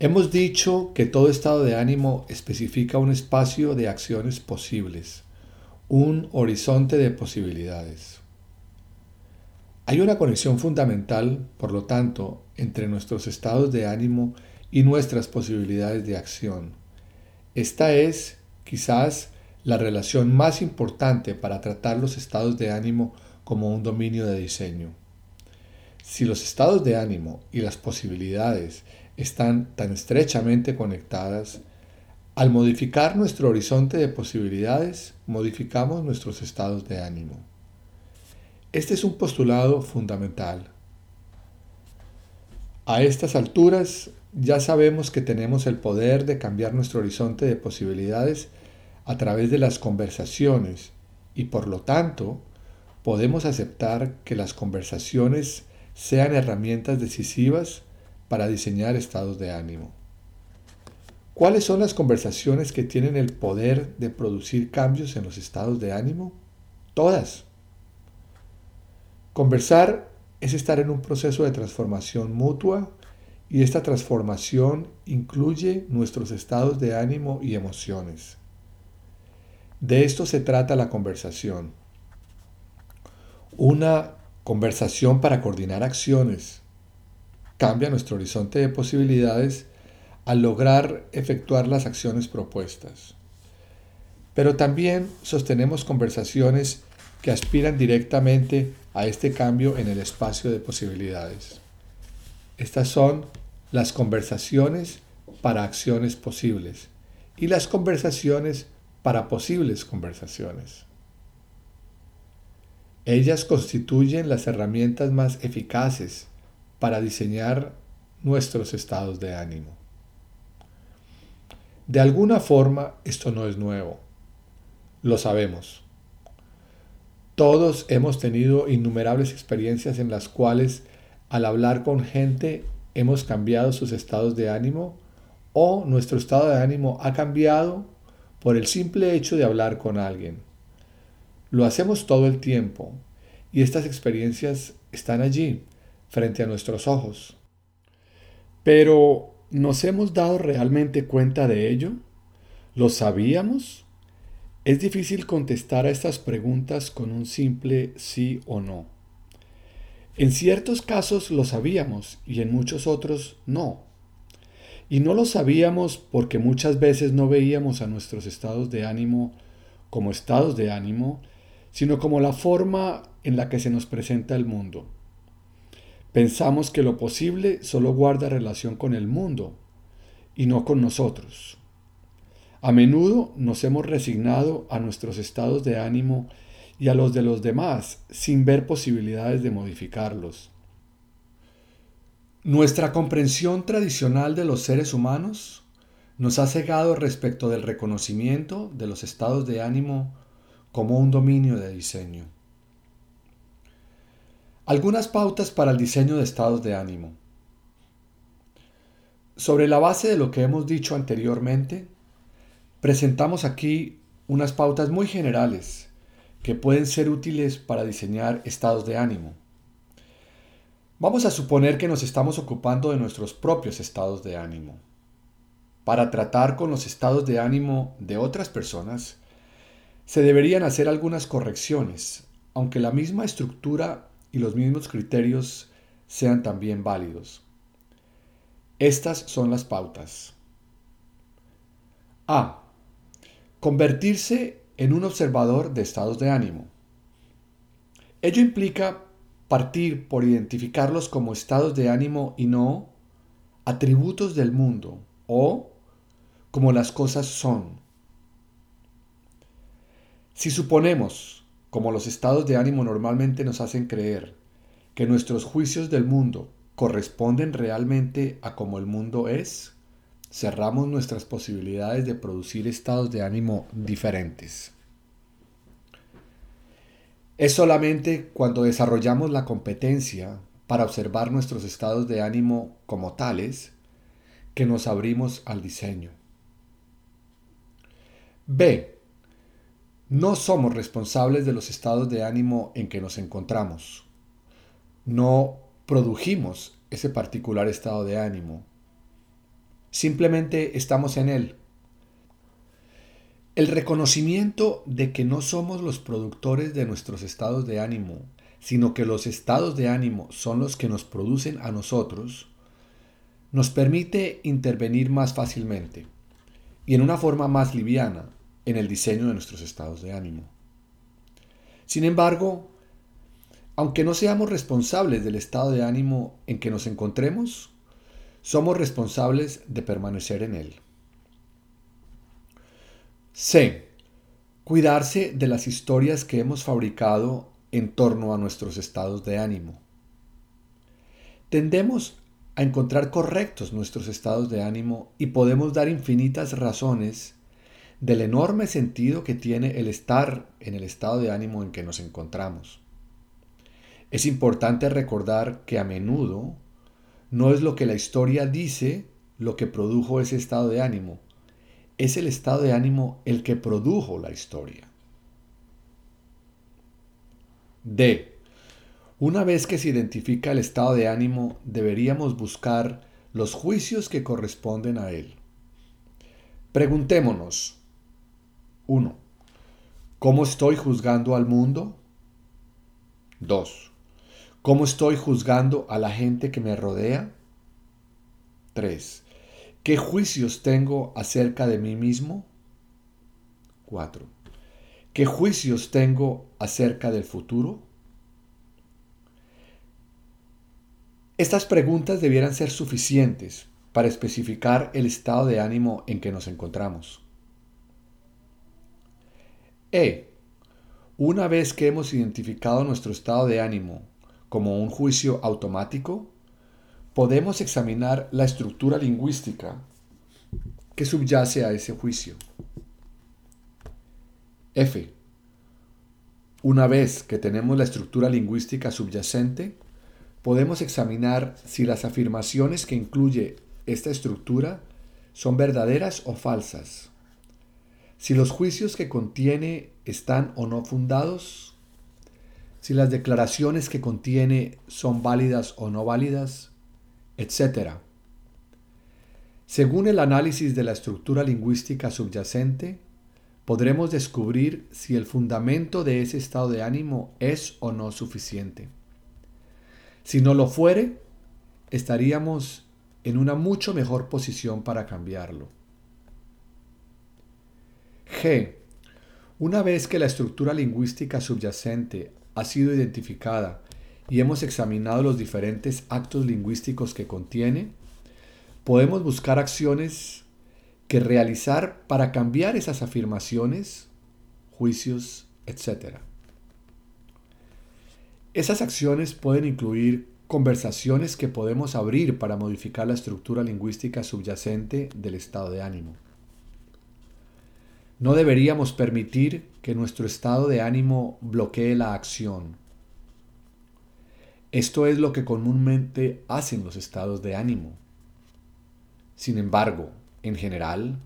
Hemos dicho que todo estado de ánimo especifica un espacio de acciones posibles un horizonte de posibilidades. Hay una conexión fundamental, por lo tanto, entre nuestros estados de ánimo y nuestras posibilidades de acción. Esta es, quizás, la relación más importante para tratar los estados de ánimo como un dominio de diseño. Si los estados de ánimo y las posibilidades están tan estrechamente conectadas, al modificar nuestro horizonte de posibilidades, modificamos nuestros estados de ánimo. Este es un postulado fundamental. A estas alturas ya sabemos que tenemos el poder de cambiar nuestro horizonte de posibilidades a través de las conversaciones y por lo tanto podemos aceptar que las conversaciones sean herramientas decisivas para diseñar estados de ánimo. ¿Cuáles son las conversaciones que tienen el poder de producir cambios en los estados de ánimo? Todas. Conversar es estar en un proceso de transformación mutua y esta transformación incluye nuestros estados de ánimo y emociones. De esto se trata la conversación. Una conversación para coordinar acciones cambia nuestro horizonte de posibilidades al lograr efectuar las acciones propuestas. Pero también sostenemos conversaciones que aspiran directamente a este cambio en el espacio de posibilidades. Estas son las conversaciones para acciones posibles y las conversaciones para posibles conversaciones. Ellas constituyen las herramientas más eficaces para diseñar nuestros estados de ánimo. De alguna forma esto no es nuevo. Lo sabemos. Todos hemos tenido innumerables experiencias en las cuales al hablar con gente hemos cambiado sus estados de ánimo o nuestro estado de ánimo ha cambiado por el simple hecho de hablar con alguien. Lo hacemos todo el tiempo y estas experiencias están allí, frente a nuestros ojos. Pero ¿Nos hemos dado realmente cuenta de ello? ¿Lo sabíamos? Es difícil contestar a estas preguntas con un simple sí o no. En ciertos casos lo sabíamos y en muchos otros no. Y no lo sabíamos porque muchas veces no veíamos a nuestros estados de ánimo como estados de ánimo, sino como la forma en la que se nos presenta el mundo. Pensamos que lo posible solo guarda relación con el mundo y no con nosotros. A menudo nos hemos resignado a nuestros estados de ánimo y a los de los demás sin ver posibilidades de modificarlos. Nuestra comprensión tradicional de los seres humanos nos ha cegado respecto del reconocimiento de los estados de ánimo como un dominio de diseño. Algunas pautas para el diseño de estados de ánimo. Sobre la base de lo que hemos dicho anteriormente, presentamos aquí unas pautas muy generales que pueden ser útiles para diseñar estados de ánimo. Vamos a suponer que nos estamos ocupando de nuestros propios estados de ánimo. Para tratar con los estados de ánimo de otras personas, se deberían hacer algunas correcciones, aunque la misma estructura y los mismos criterios sean también válidos. Estas son las pautas. A. Convertirse en un observador de estados de ánimo. Ello implica partir por identificarlos como estados de ánimo y no atributos del mundo o como las cosas son. Si suponemos, como los estados de ánimo normalmente nos hacen creer, que nuestros juicios del mundo corresponden realmente a como el mundo es, cerramos nuestras posibilidades de producir estados de ánimo diferentes. Es solamente cuando desarrollamos la competencia para observar nuestros estados de ánimo como tales que nos abrimos al diseño. B. No somos responsables de los estados de ánimo en que nos encontramos. No produjimos ese particular estado de ánimo. Simplemente estamos en él el reconocimiento de que no somos los productores de nuestros estados de ánimo, sino que los estados de ánimo son los que nos producen a nosotros, nos permite intervenir más fácilmente y en una forma más liviana en el diseño de nuestros estados de ánimo. Sin embargo, aunque no seamos responsables del estado de ánimo en que nos encontremos, somos responsables de permanecer en él. C. Cuidarse de las historias que hemos fabricado en torno a nuestros estados de ánimo. Tendemos a encontrar correctos nuestros estados de ánimo y podemos dar infinitas razones del enorme sentido que tiene el estar en el estado de ánimo en que nos encontramos. Es importante recordar que a menudo no es lo que la historia dice lo que produjo ese estado de ánimo, es el estado de ánimo el que produjo la historia. D. Una vez que se identifica el estado de ánimo, deberíamos buscar los juicios que corresponden a él. Preguntémonos. 1. ¿Cómo estoy juzgando al mundo? 2. ¿Cómo estoy juzgando a la gente que me rodea? 3. ¿Qué juicios tengo acerca de mí mismo? 4. ¿Qué juicios tengo acerca del futuro? Estas preguntas debieran ser suficientes para especificar el estado de ánimo en que nos encontramos. E. Una vez que hemos identificado nuestro estado de ánimo como un juicio automático, podemos examinar la estructura lingüística que subyace a ese juicio. F. Una vez que tenemos la estructura lingüística subyacente, podemos examinar si las afirmaciones que incluye esta estructura son verdaderas o falsas, si los juicios que contiene están o no fundados, si las declaraciones que contiene son válidas o no válidas, etc. Según el análisis de la estructura lingüística subyacente, podremos descubrir si el fundamento de ese estado de ánimo es o no suficiente. Si no lo fuere, estaríamos en una mucho mejor posición para cambiarlo. G. Una vez que la estructura lingüística subyacente ha sido identificada y hemos examinado los diferentes actos lingüísticos que contiene, podemos buscar acciones que realizar para cambiar esas afirmaciones, juicios, etc. Esas acciones pueden incluir conversaciones que podemos abrir para modificar la estructura lingüística subyacente del estado de ánimo. No deberíamos permitir que nuestro estado de ánimo bloquee la acción esto es lo que comúnmente hacen los estados de ánimo. Sin embargo, en general,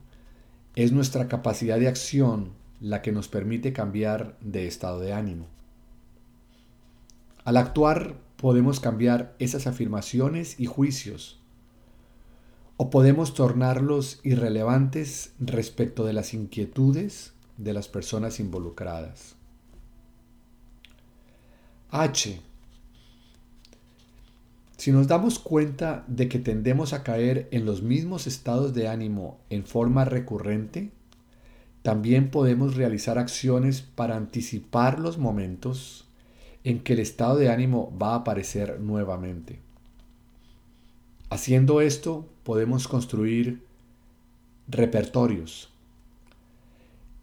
es nuestra capacidad de acción la que nos permite cambiar de estado de ánimo. Al actuar podemos cambiar esas afirmaciones y juicios, o podemos tornarlos irrelevantes respecto de las inquietudes de las personas involucradas. H Si nos damos cuenta de que tendemos a caer en los mismos estados de ánimo en forma recurrente, también podemos realizar acciones para anticipar los momentos en que el estado de ánimo va a aparecer nuevamente. Haciendo esto podemos construir repertorios.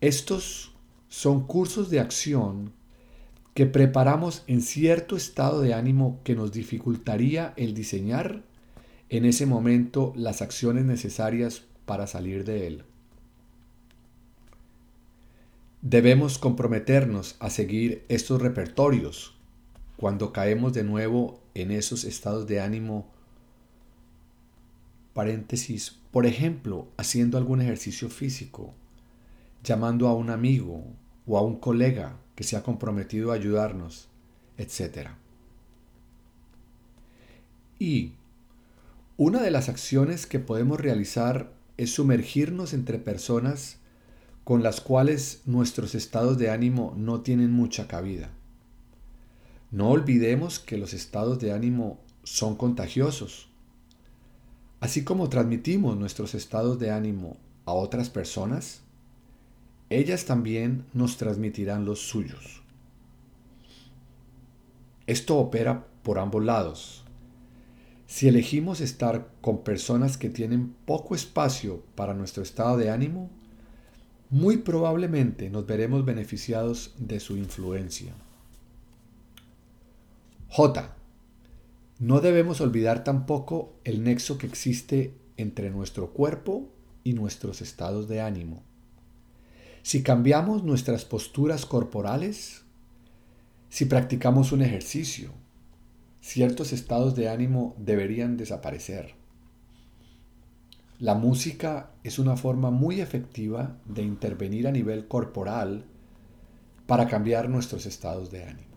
Estos son cursos de acción que preparamos en cierto estado de ánimo que nos dificultaría el diseñar en ese momento las acciones necesarias para salir de él. Debemos comprometernos a seguir estos repertorios cuando caemos de nuevo en esos estados de ánimo. Paréntesis, por ejemplo, haciendo algún ejercicio físico, llamando a un amigo o a un colega que se ha comprometido a ayudarnos, etc. Y una de las acciones que podemos realizar es sumergirnos entre personas con las cuales nuestros estados de ánimo no tienen mucha cabida. No olvidemos que los estados de ánimo son contagiosos. Así como transmitimos nuestros estados de ánimo a otras personas, ellas también nos transmitirán los suyos. Esto opera por ambos lados. Si elegimos estar con personas que tienen poco espacio para nuestro estado de ánimo, muy probablemente nos veremos beneficiados de su influencia. J. No debemos olvidar tampoco el nexo que existe entre nuestro cuerpo y nuestros estados de ánimo. Si cambiamos nuestras posturas corporales, si practicamos un ejercicio, ciertos estados de ánimo deberían desaparecer. La música es una forma muy efectiva de intervenir a nivel corporal para cambiar nuestros estados de ánimo.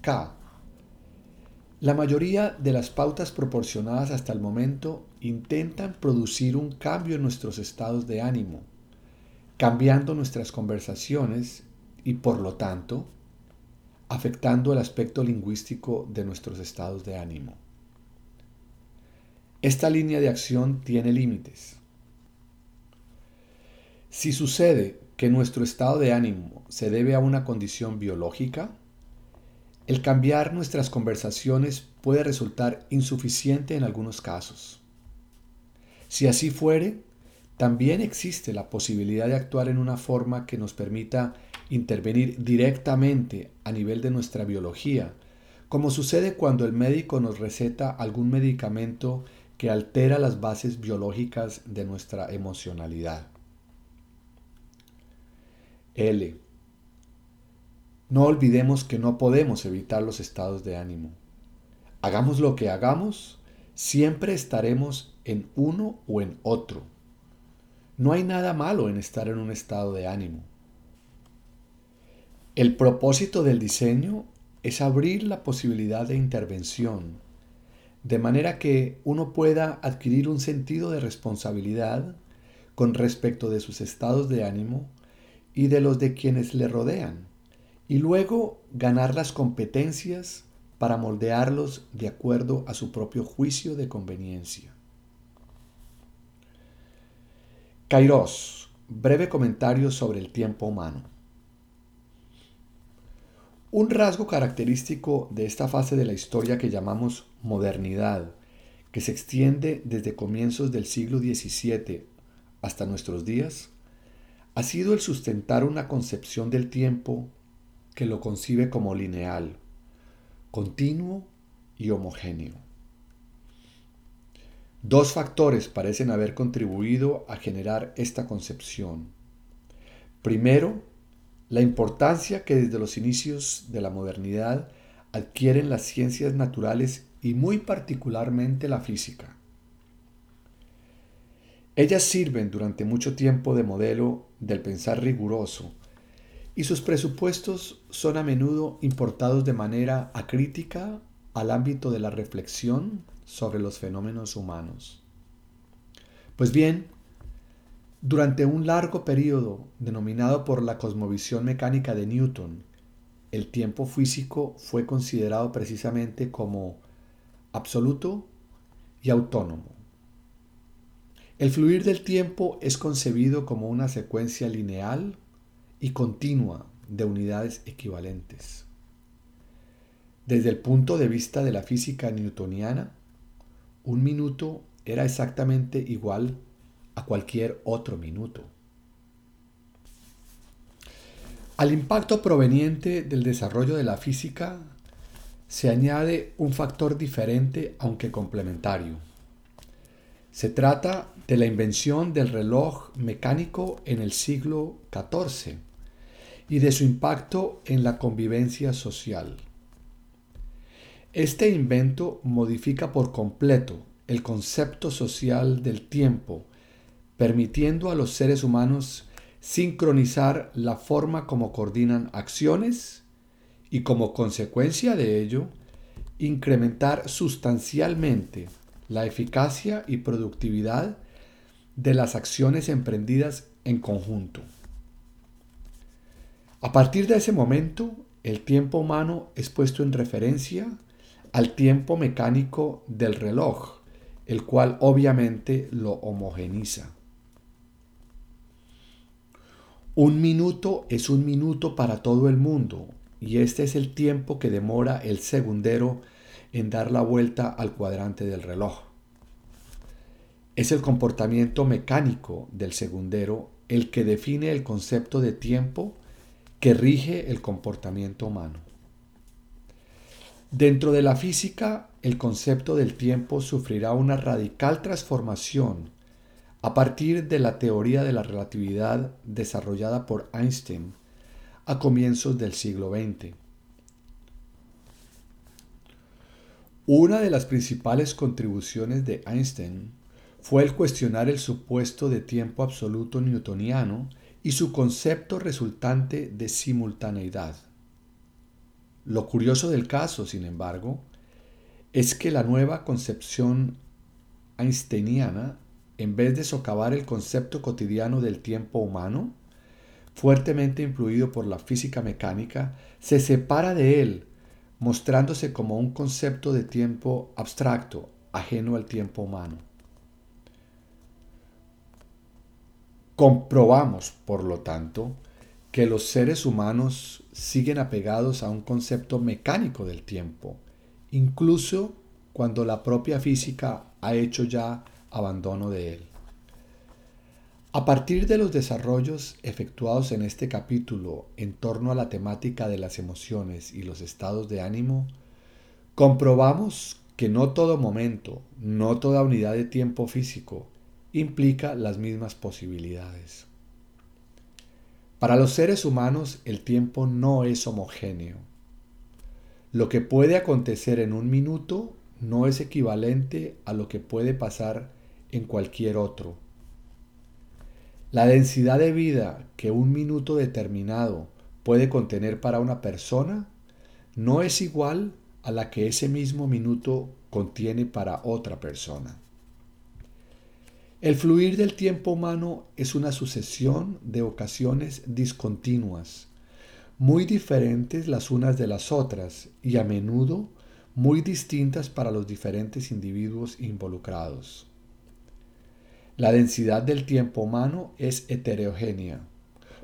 K. La mayoría de las pautas proporcionadas hasta el momento intentan producir un cambio en nuestros estados de ánimo cambiando nuestras conversaciones y por lo tanto afectando el aspecto lingüístico de nuestros estados de ánimo. Esta línea de acción tiene límites. Si sucede que nuestro estado de ánimo se debe a una condición biológica, el cambiar nuestras conversaciones puede resultar insuficiente en algunos casos. Si así fuere, también existe la posibilidad de actuar en una forma que nos permita intervenir directamente a nivel de nuestra biología, como sucede cuando el médico nos receta algún medicamento que altera las bases biológicas de nuestra emocionalidad. L. No olvidemos que no podemos evitar los estados de ánimo. Hagamos lo que hagamos, siempre estaremos en uno o en otro no hay nada malo en estar en un estado de ánimo. El propósito del diseño es abrir la posibilidad de intervención, de manera que uno pueda adquirir un sentido de responsabilidad con respecto de sus estados de ánimo y de los de quienes le rodean, y luego ganar las competencias para moldearlos de acuerdo a su propio juicio de conveniencia. Kairos, breve comentario sobre el tiempo humano. Un rasgo característico de esta fase de la historia que llamamos modernidad, que se extiende desde comienzos del siglo XVII hasta nuestros días, ha sido el sustentar una concepción del tiempo que lo concibe como lineal, continuo y homogéneo. Dos factores parecen haber contribuido a generar esta concepción. Primero, la importancia que desde los inicios de la modernidad adquieren las ciencias naturales y muy particularmente la física. Ellas sirven durante mucho tiempo de modelo del pensar riguroso y sus presupuestos son a menudo importados de manera acrítica al ámbito de la reflexión sobre los fenómenos humanos. Pues bien, durante un largo periodo denominado por la cosmovisión mecánica de Newton, el tiempo físico fue considerado precisamente como absoluto y autónomo. El fluir del tiempo es concebido como una secuencia lineal y continua de unidades equivalentes. Desde el punto de vista de la física newtoniana, un minuto era exactamente igual a cualquier otro minuto. Al impacto proveniente del desarrollo de la física se añade un factor diferente aunque complementario. Se trata de la invención del reloj mecánico en el siglo XIV y de su impacto en la convivencia social. Este invento modifica por completo el concepto social del tiempo, permitiendo a los seres humanos sincronizar la forma como coordinan acciones y como consecuencia de ello, incrementar sustancialmente la eficacia y productividad de las acciones emprendidas en conjunto. A partir de ese momento, el tiempo humano es puesto en referencia al tiempo mecánico del reloj, el cual obviamente lo homogeniza. Un minuto es un minuto para todo el mundo y este es el tiempo que demora el segundero en dar la vuelta al cuadrante del reloj. Es el comportamiento mecánico del segundero el que define el concepto de tiempo que rige el comportamiento humano. Dentro de la física, el concepto del tiempo sufrirá una radical transformación a partir de la teoría de la relatividad desarrollada por Einstein a comienzos del siglo XX. Una de las principales contribuciones de Einstein fue el cuestionar el supuesto de tiempo absoluto newtoniano y su concepto resultante de simultaneidad. Lo curioso del caso, sin embargo, es que la nueva concepción einsteiniana en vez de socavar el concepto cotidiano del tiempo humano, fuertemente influido por la física mecánica, se separa de él, mostrándose como un concepto de tiempo abstracto, ajeno al tiempo humano. Comprobamos, por lo tanto, que los seres humanos siguen apegados a un concepto mecánico del tiempo, incluso cuando la propia física ha hecho ya abandono de él. A partir de los desarrollos efectuados en este capítulo en torno a la temática de las emociones y los estados de ánimo, comprobamos que no todo momento, no toda unidad de tiempo físico implica las mismas posibilidades. Para los seres humanos el tiempo no es homogéneo. Lo que puede acontecer en un minuto no es equivalente a lo que puede pasar en cualquier otro. La densidad de vida que un minuto determinado puede contener para una persona no es igual a la que ese mismo minuto contiene para otra persona. El fluir del tiempo humano es una sucesión de ocasiones discontinuas, muy diferentes las unas de las otras y a menudo muy distintas para los diferentes individuos involucrados. La densidad del tiempo humano es heterogénea,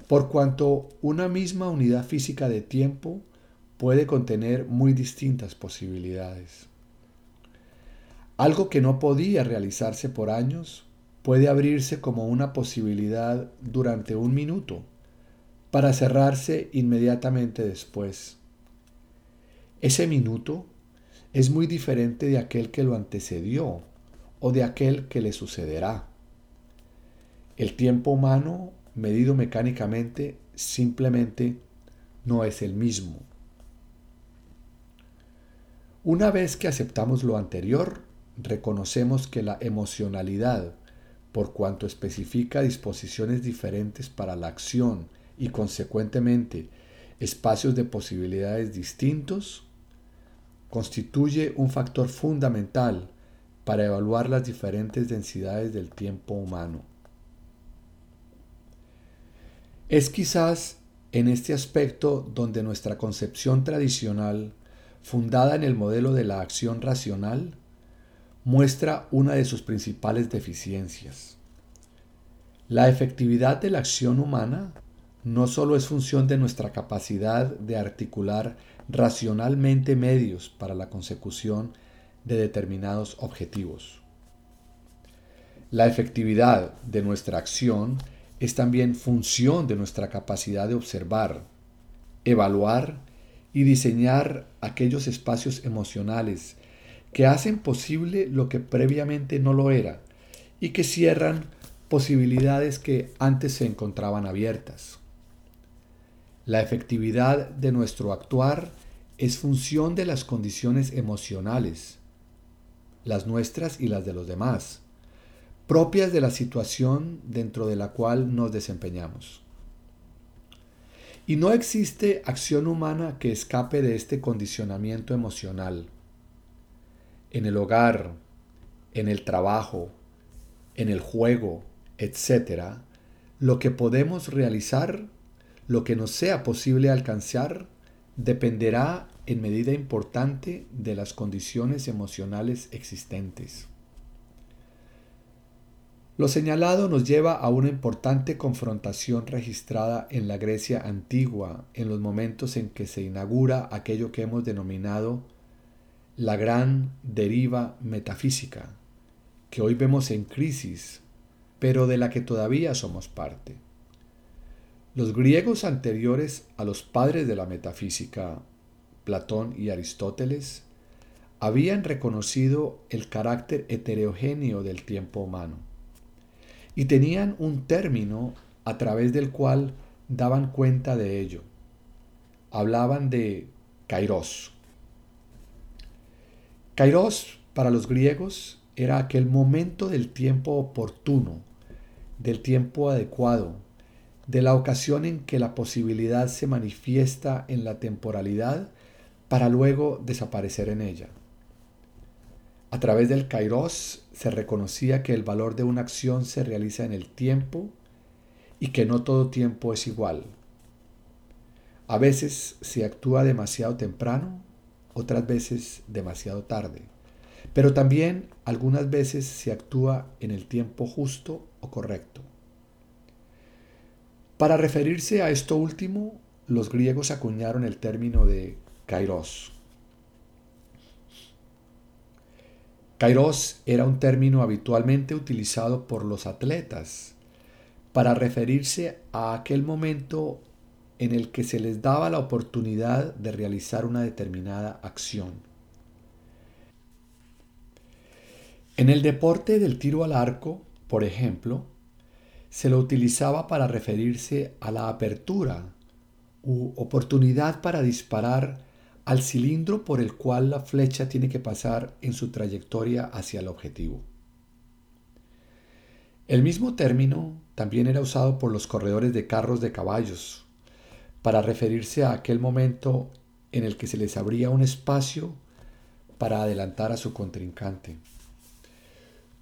por cuanto una misma unidad física de tiempo puede contener muy distintas posibilidades. Algo que no podía realizarse por años puede abrirse como una posibilidad durante un minuto para cerrarse inmediatamente después. Ese minuto es muy diferente de aquel que lo antecedió o de aquel que le sucederá. El tiempo humano, medido mecánicamente, simplemente no es el mismo. Una vez que aceptamos lo anterior, reconocemos que la emocionalidad, por cuanto especifica disposiciones diferentes para la acción y consecuentemente espacios de posibilidades distintos, constituye un factor fundamental para evaluar las diferentes densidades del tiempo humano. Es quizás en este aspecto donde nuestra concepción tradicional, fundada en el modelo de la acción racional, muestra una de sus principales deficiencias. La efectividad de la acción humana no solo es función de nuestra capacidad de articular racionalmente medios para la consecución de determinados objetivos. La efectividad de nuestra acción es también función de nuestra capacidad de observar, evaluar y diseñar aquellos espacios emocionales que hacen posible lo que previamente no lo era y que cierran posibilidades que antes se encontraban abiertas. La efectividad de nuestro actuar es función de las condiciones emocionales, las nuestras y las de los demás, propias de la situación dentro de la cual nos desempeñamos. Y no existe acción humana que escape de este condicionamiento emocional. En el hogar, en el trabajo, en el juego, etc., lo que podemos realizar, lo que nos sea posible alcanzar, dependerá en medida importante de las condiciones emocionales existentes. Lo señalado nos lleva a una importante confrontación registrada en la Grecia antigua en los momentos en que se inaugura aquello que hemos denominado la gran deriva metafísica, que hoy vemos en crisis, pero de la que todavía somos parte. Los griegos anteriores a los padres de la metafísica, Platón y Aristóteles, habían reconocido el carácter heterogéneo del tiempo humano y tenían un término a través del cual daban cuenta de ello. Hablaban de kairos. Kairos para los griegos era aquel momento del tiempo oportuno, del tiempo adecuado, de la ocasión en que la posibilidad se manifiesta en la temporalidad para luego desaparecer en ella. A través del kairos se reconocía que el valor de una acción se realiza en el tiempo y que no todo tiempo es igual. A veces se actúa demasiado temprano, otras veces demasiado tarde, pero también algunas veces se actúa en el tiempo justo o correcto. Para referirse a esto último, los griegos acuñaron el término de kairos, Kairos era un término habitualmente utilizado por los atletas para referirse a aquel momento en el que se les daba la oportunidad de realizar una determinada acción. En el deporte del tiro al arco, por ejemplo, se lo utilizaba para referirse a la apertura u oportunidad para disparar al cilindro por el cual la flecha tiene que pasar en su trayectoria hacia el objetivo. El mismo término también era usado por los corredores de carros de caballos para referirse a aquel momento en el que se les abría un espacio para adelantar a su contrincante.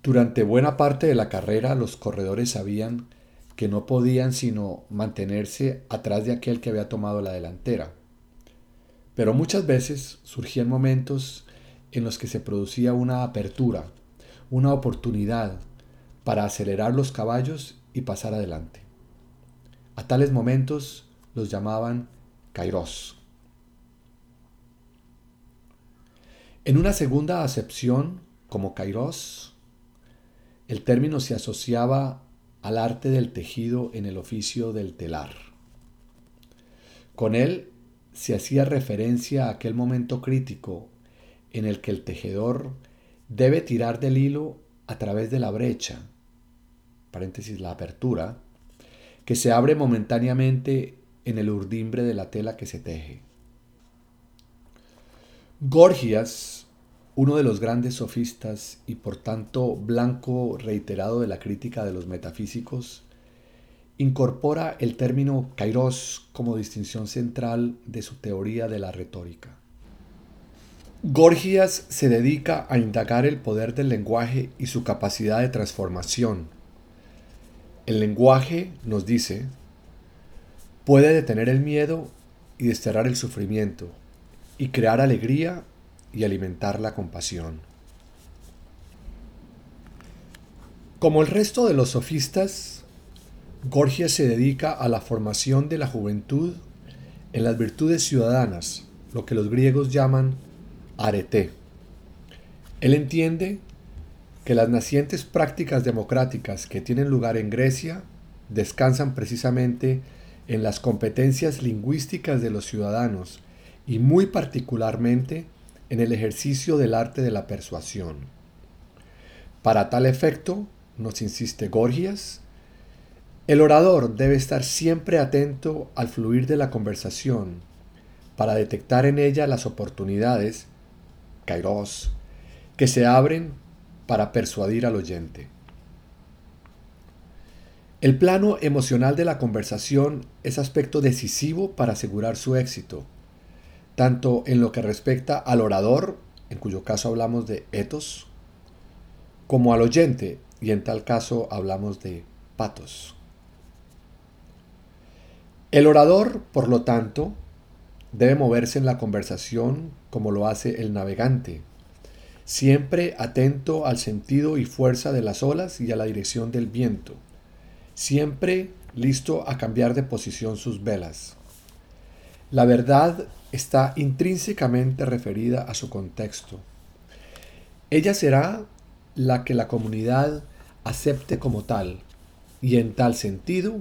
Durante buena parte de la carrera los corredores sabían que no podían sino mantenerse atrás de aquel que había tomado la delantera. Pero muchas veces surgían momentos en los que se producía una apertura, una oportunidad para acelerar los caballos y pasar adelante. A tales momentos los llamaban kairos. En una segunda acepción, como kairos, el término se asociaba al arte del tejido en el oficio del telar. Con él se hacía referencia a aquel momento crítico en el que el tejedor debe tirar del hilo a través de la brecha, paréntesis la apertura, que se abre momentáneamente en el urdimbre de la tela que se teje. Gorgias, uno de los grandes sofistas y por tanto blanco reiterado de la crítica de los metafísicos, incorpora el término kairos como distinción central de su teoría de la retórica. Gorgias se dedica a indagar el poder del lenguaje y su capacidad de transformación. El lenguaje, nos dice, puede detener el miedo y desterrar el sufrimiento, y crear alegría y alimentar la compasión. Como el resto de los sofistas, Gorgias se dedica a la formación de la juventud en las virtudes ciudadanas, lo que los griegos llaman arete. Él entiende que las nacientes prácticas democráticas que tienen lugar en Grecia descansan precisamente en las competencias lingüísticas de los ciudadanos y muy particularmente en el ejercicio del arte de la persuasión. Para tal efecto, nos insiste Gorgias, el orador debe estar siempre atento al fluir de la conversación para detectar en ella las oportunidades, kairos, que se abren para persuadir al oyente. El plano emocional de la conversación es aspecto decisivo para asegurar su éxito, tanto en lo que respecta al orador, en cuyo caso hablamos de etos, como al oyente, y en tal caso hablamos de patos. El orador, por lo tanto, debe moverse en la conversación como lo hace el navegante, siempre atento al sentido y fuerza de las olas y a la dirección del viento siempre listo a cambiar de posición sus velas. La verdad está intrínsecamente referida a su contexto. Ella será la que la comunidad acepte como tal, y en tal sentido,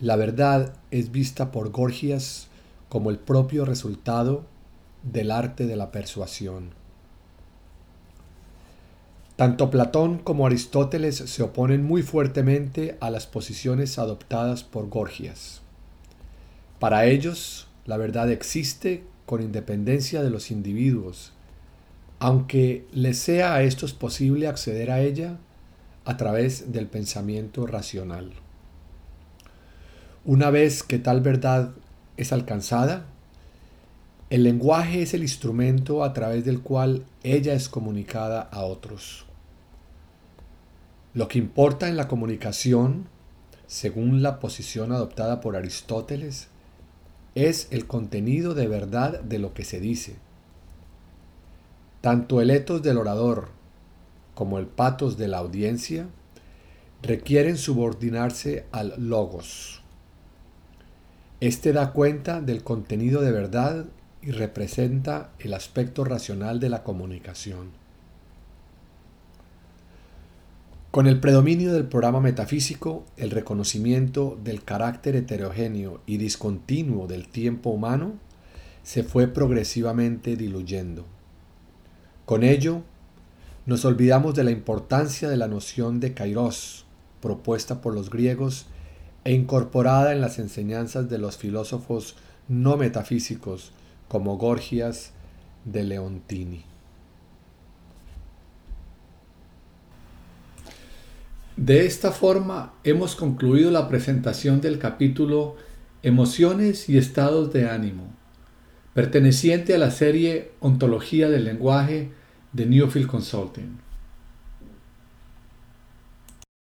la verdad es vista por Gorgias como el propio resultado del arte de la persuasión. Tanto Platón como Aristóteles se oponen muy fuertemente a las posiciones adoptadas por Gorgias. Para ellos, la verdad existe con independencia de los individuos, aunque les sea a estos posible acceder a ella a través del pensamiento racional. Una vez que tal verdad es alcanzada, el lenguaje es el instrumento a través del cual ella es comunicada a otros. Lo que importa en la comunicación, según la posición adoptada por Aristóteles, es el contenido de verdad de lo que se dice. Tanto el etos del orador como el patos de la audiencia requieren subordinarse al logos. Este da cuenta del contenido de verdad y representa el aspecto racional de la comunicación. Con el predominio del programa metafísico, el reconocimiento del carácter heterogéneo y discontinuo del tiempo humano se fue progresivamente diluyendo. Con ello, nos olvidamos de la importancia de la noción de kairos, propuesta por los griegos e incorporada en las enseñanzas de los filósofos no metafísicos como Gorgias de Leontini. De esta forma hemos concluido la presentación del capítulo Emociones y estados de ánimo, perteneciente a la serie Ontología del lenguaje de Newfield Consulting.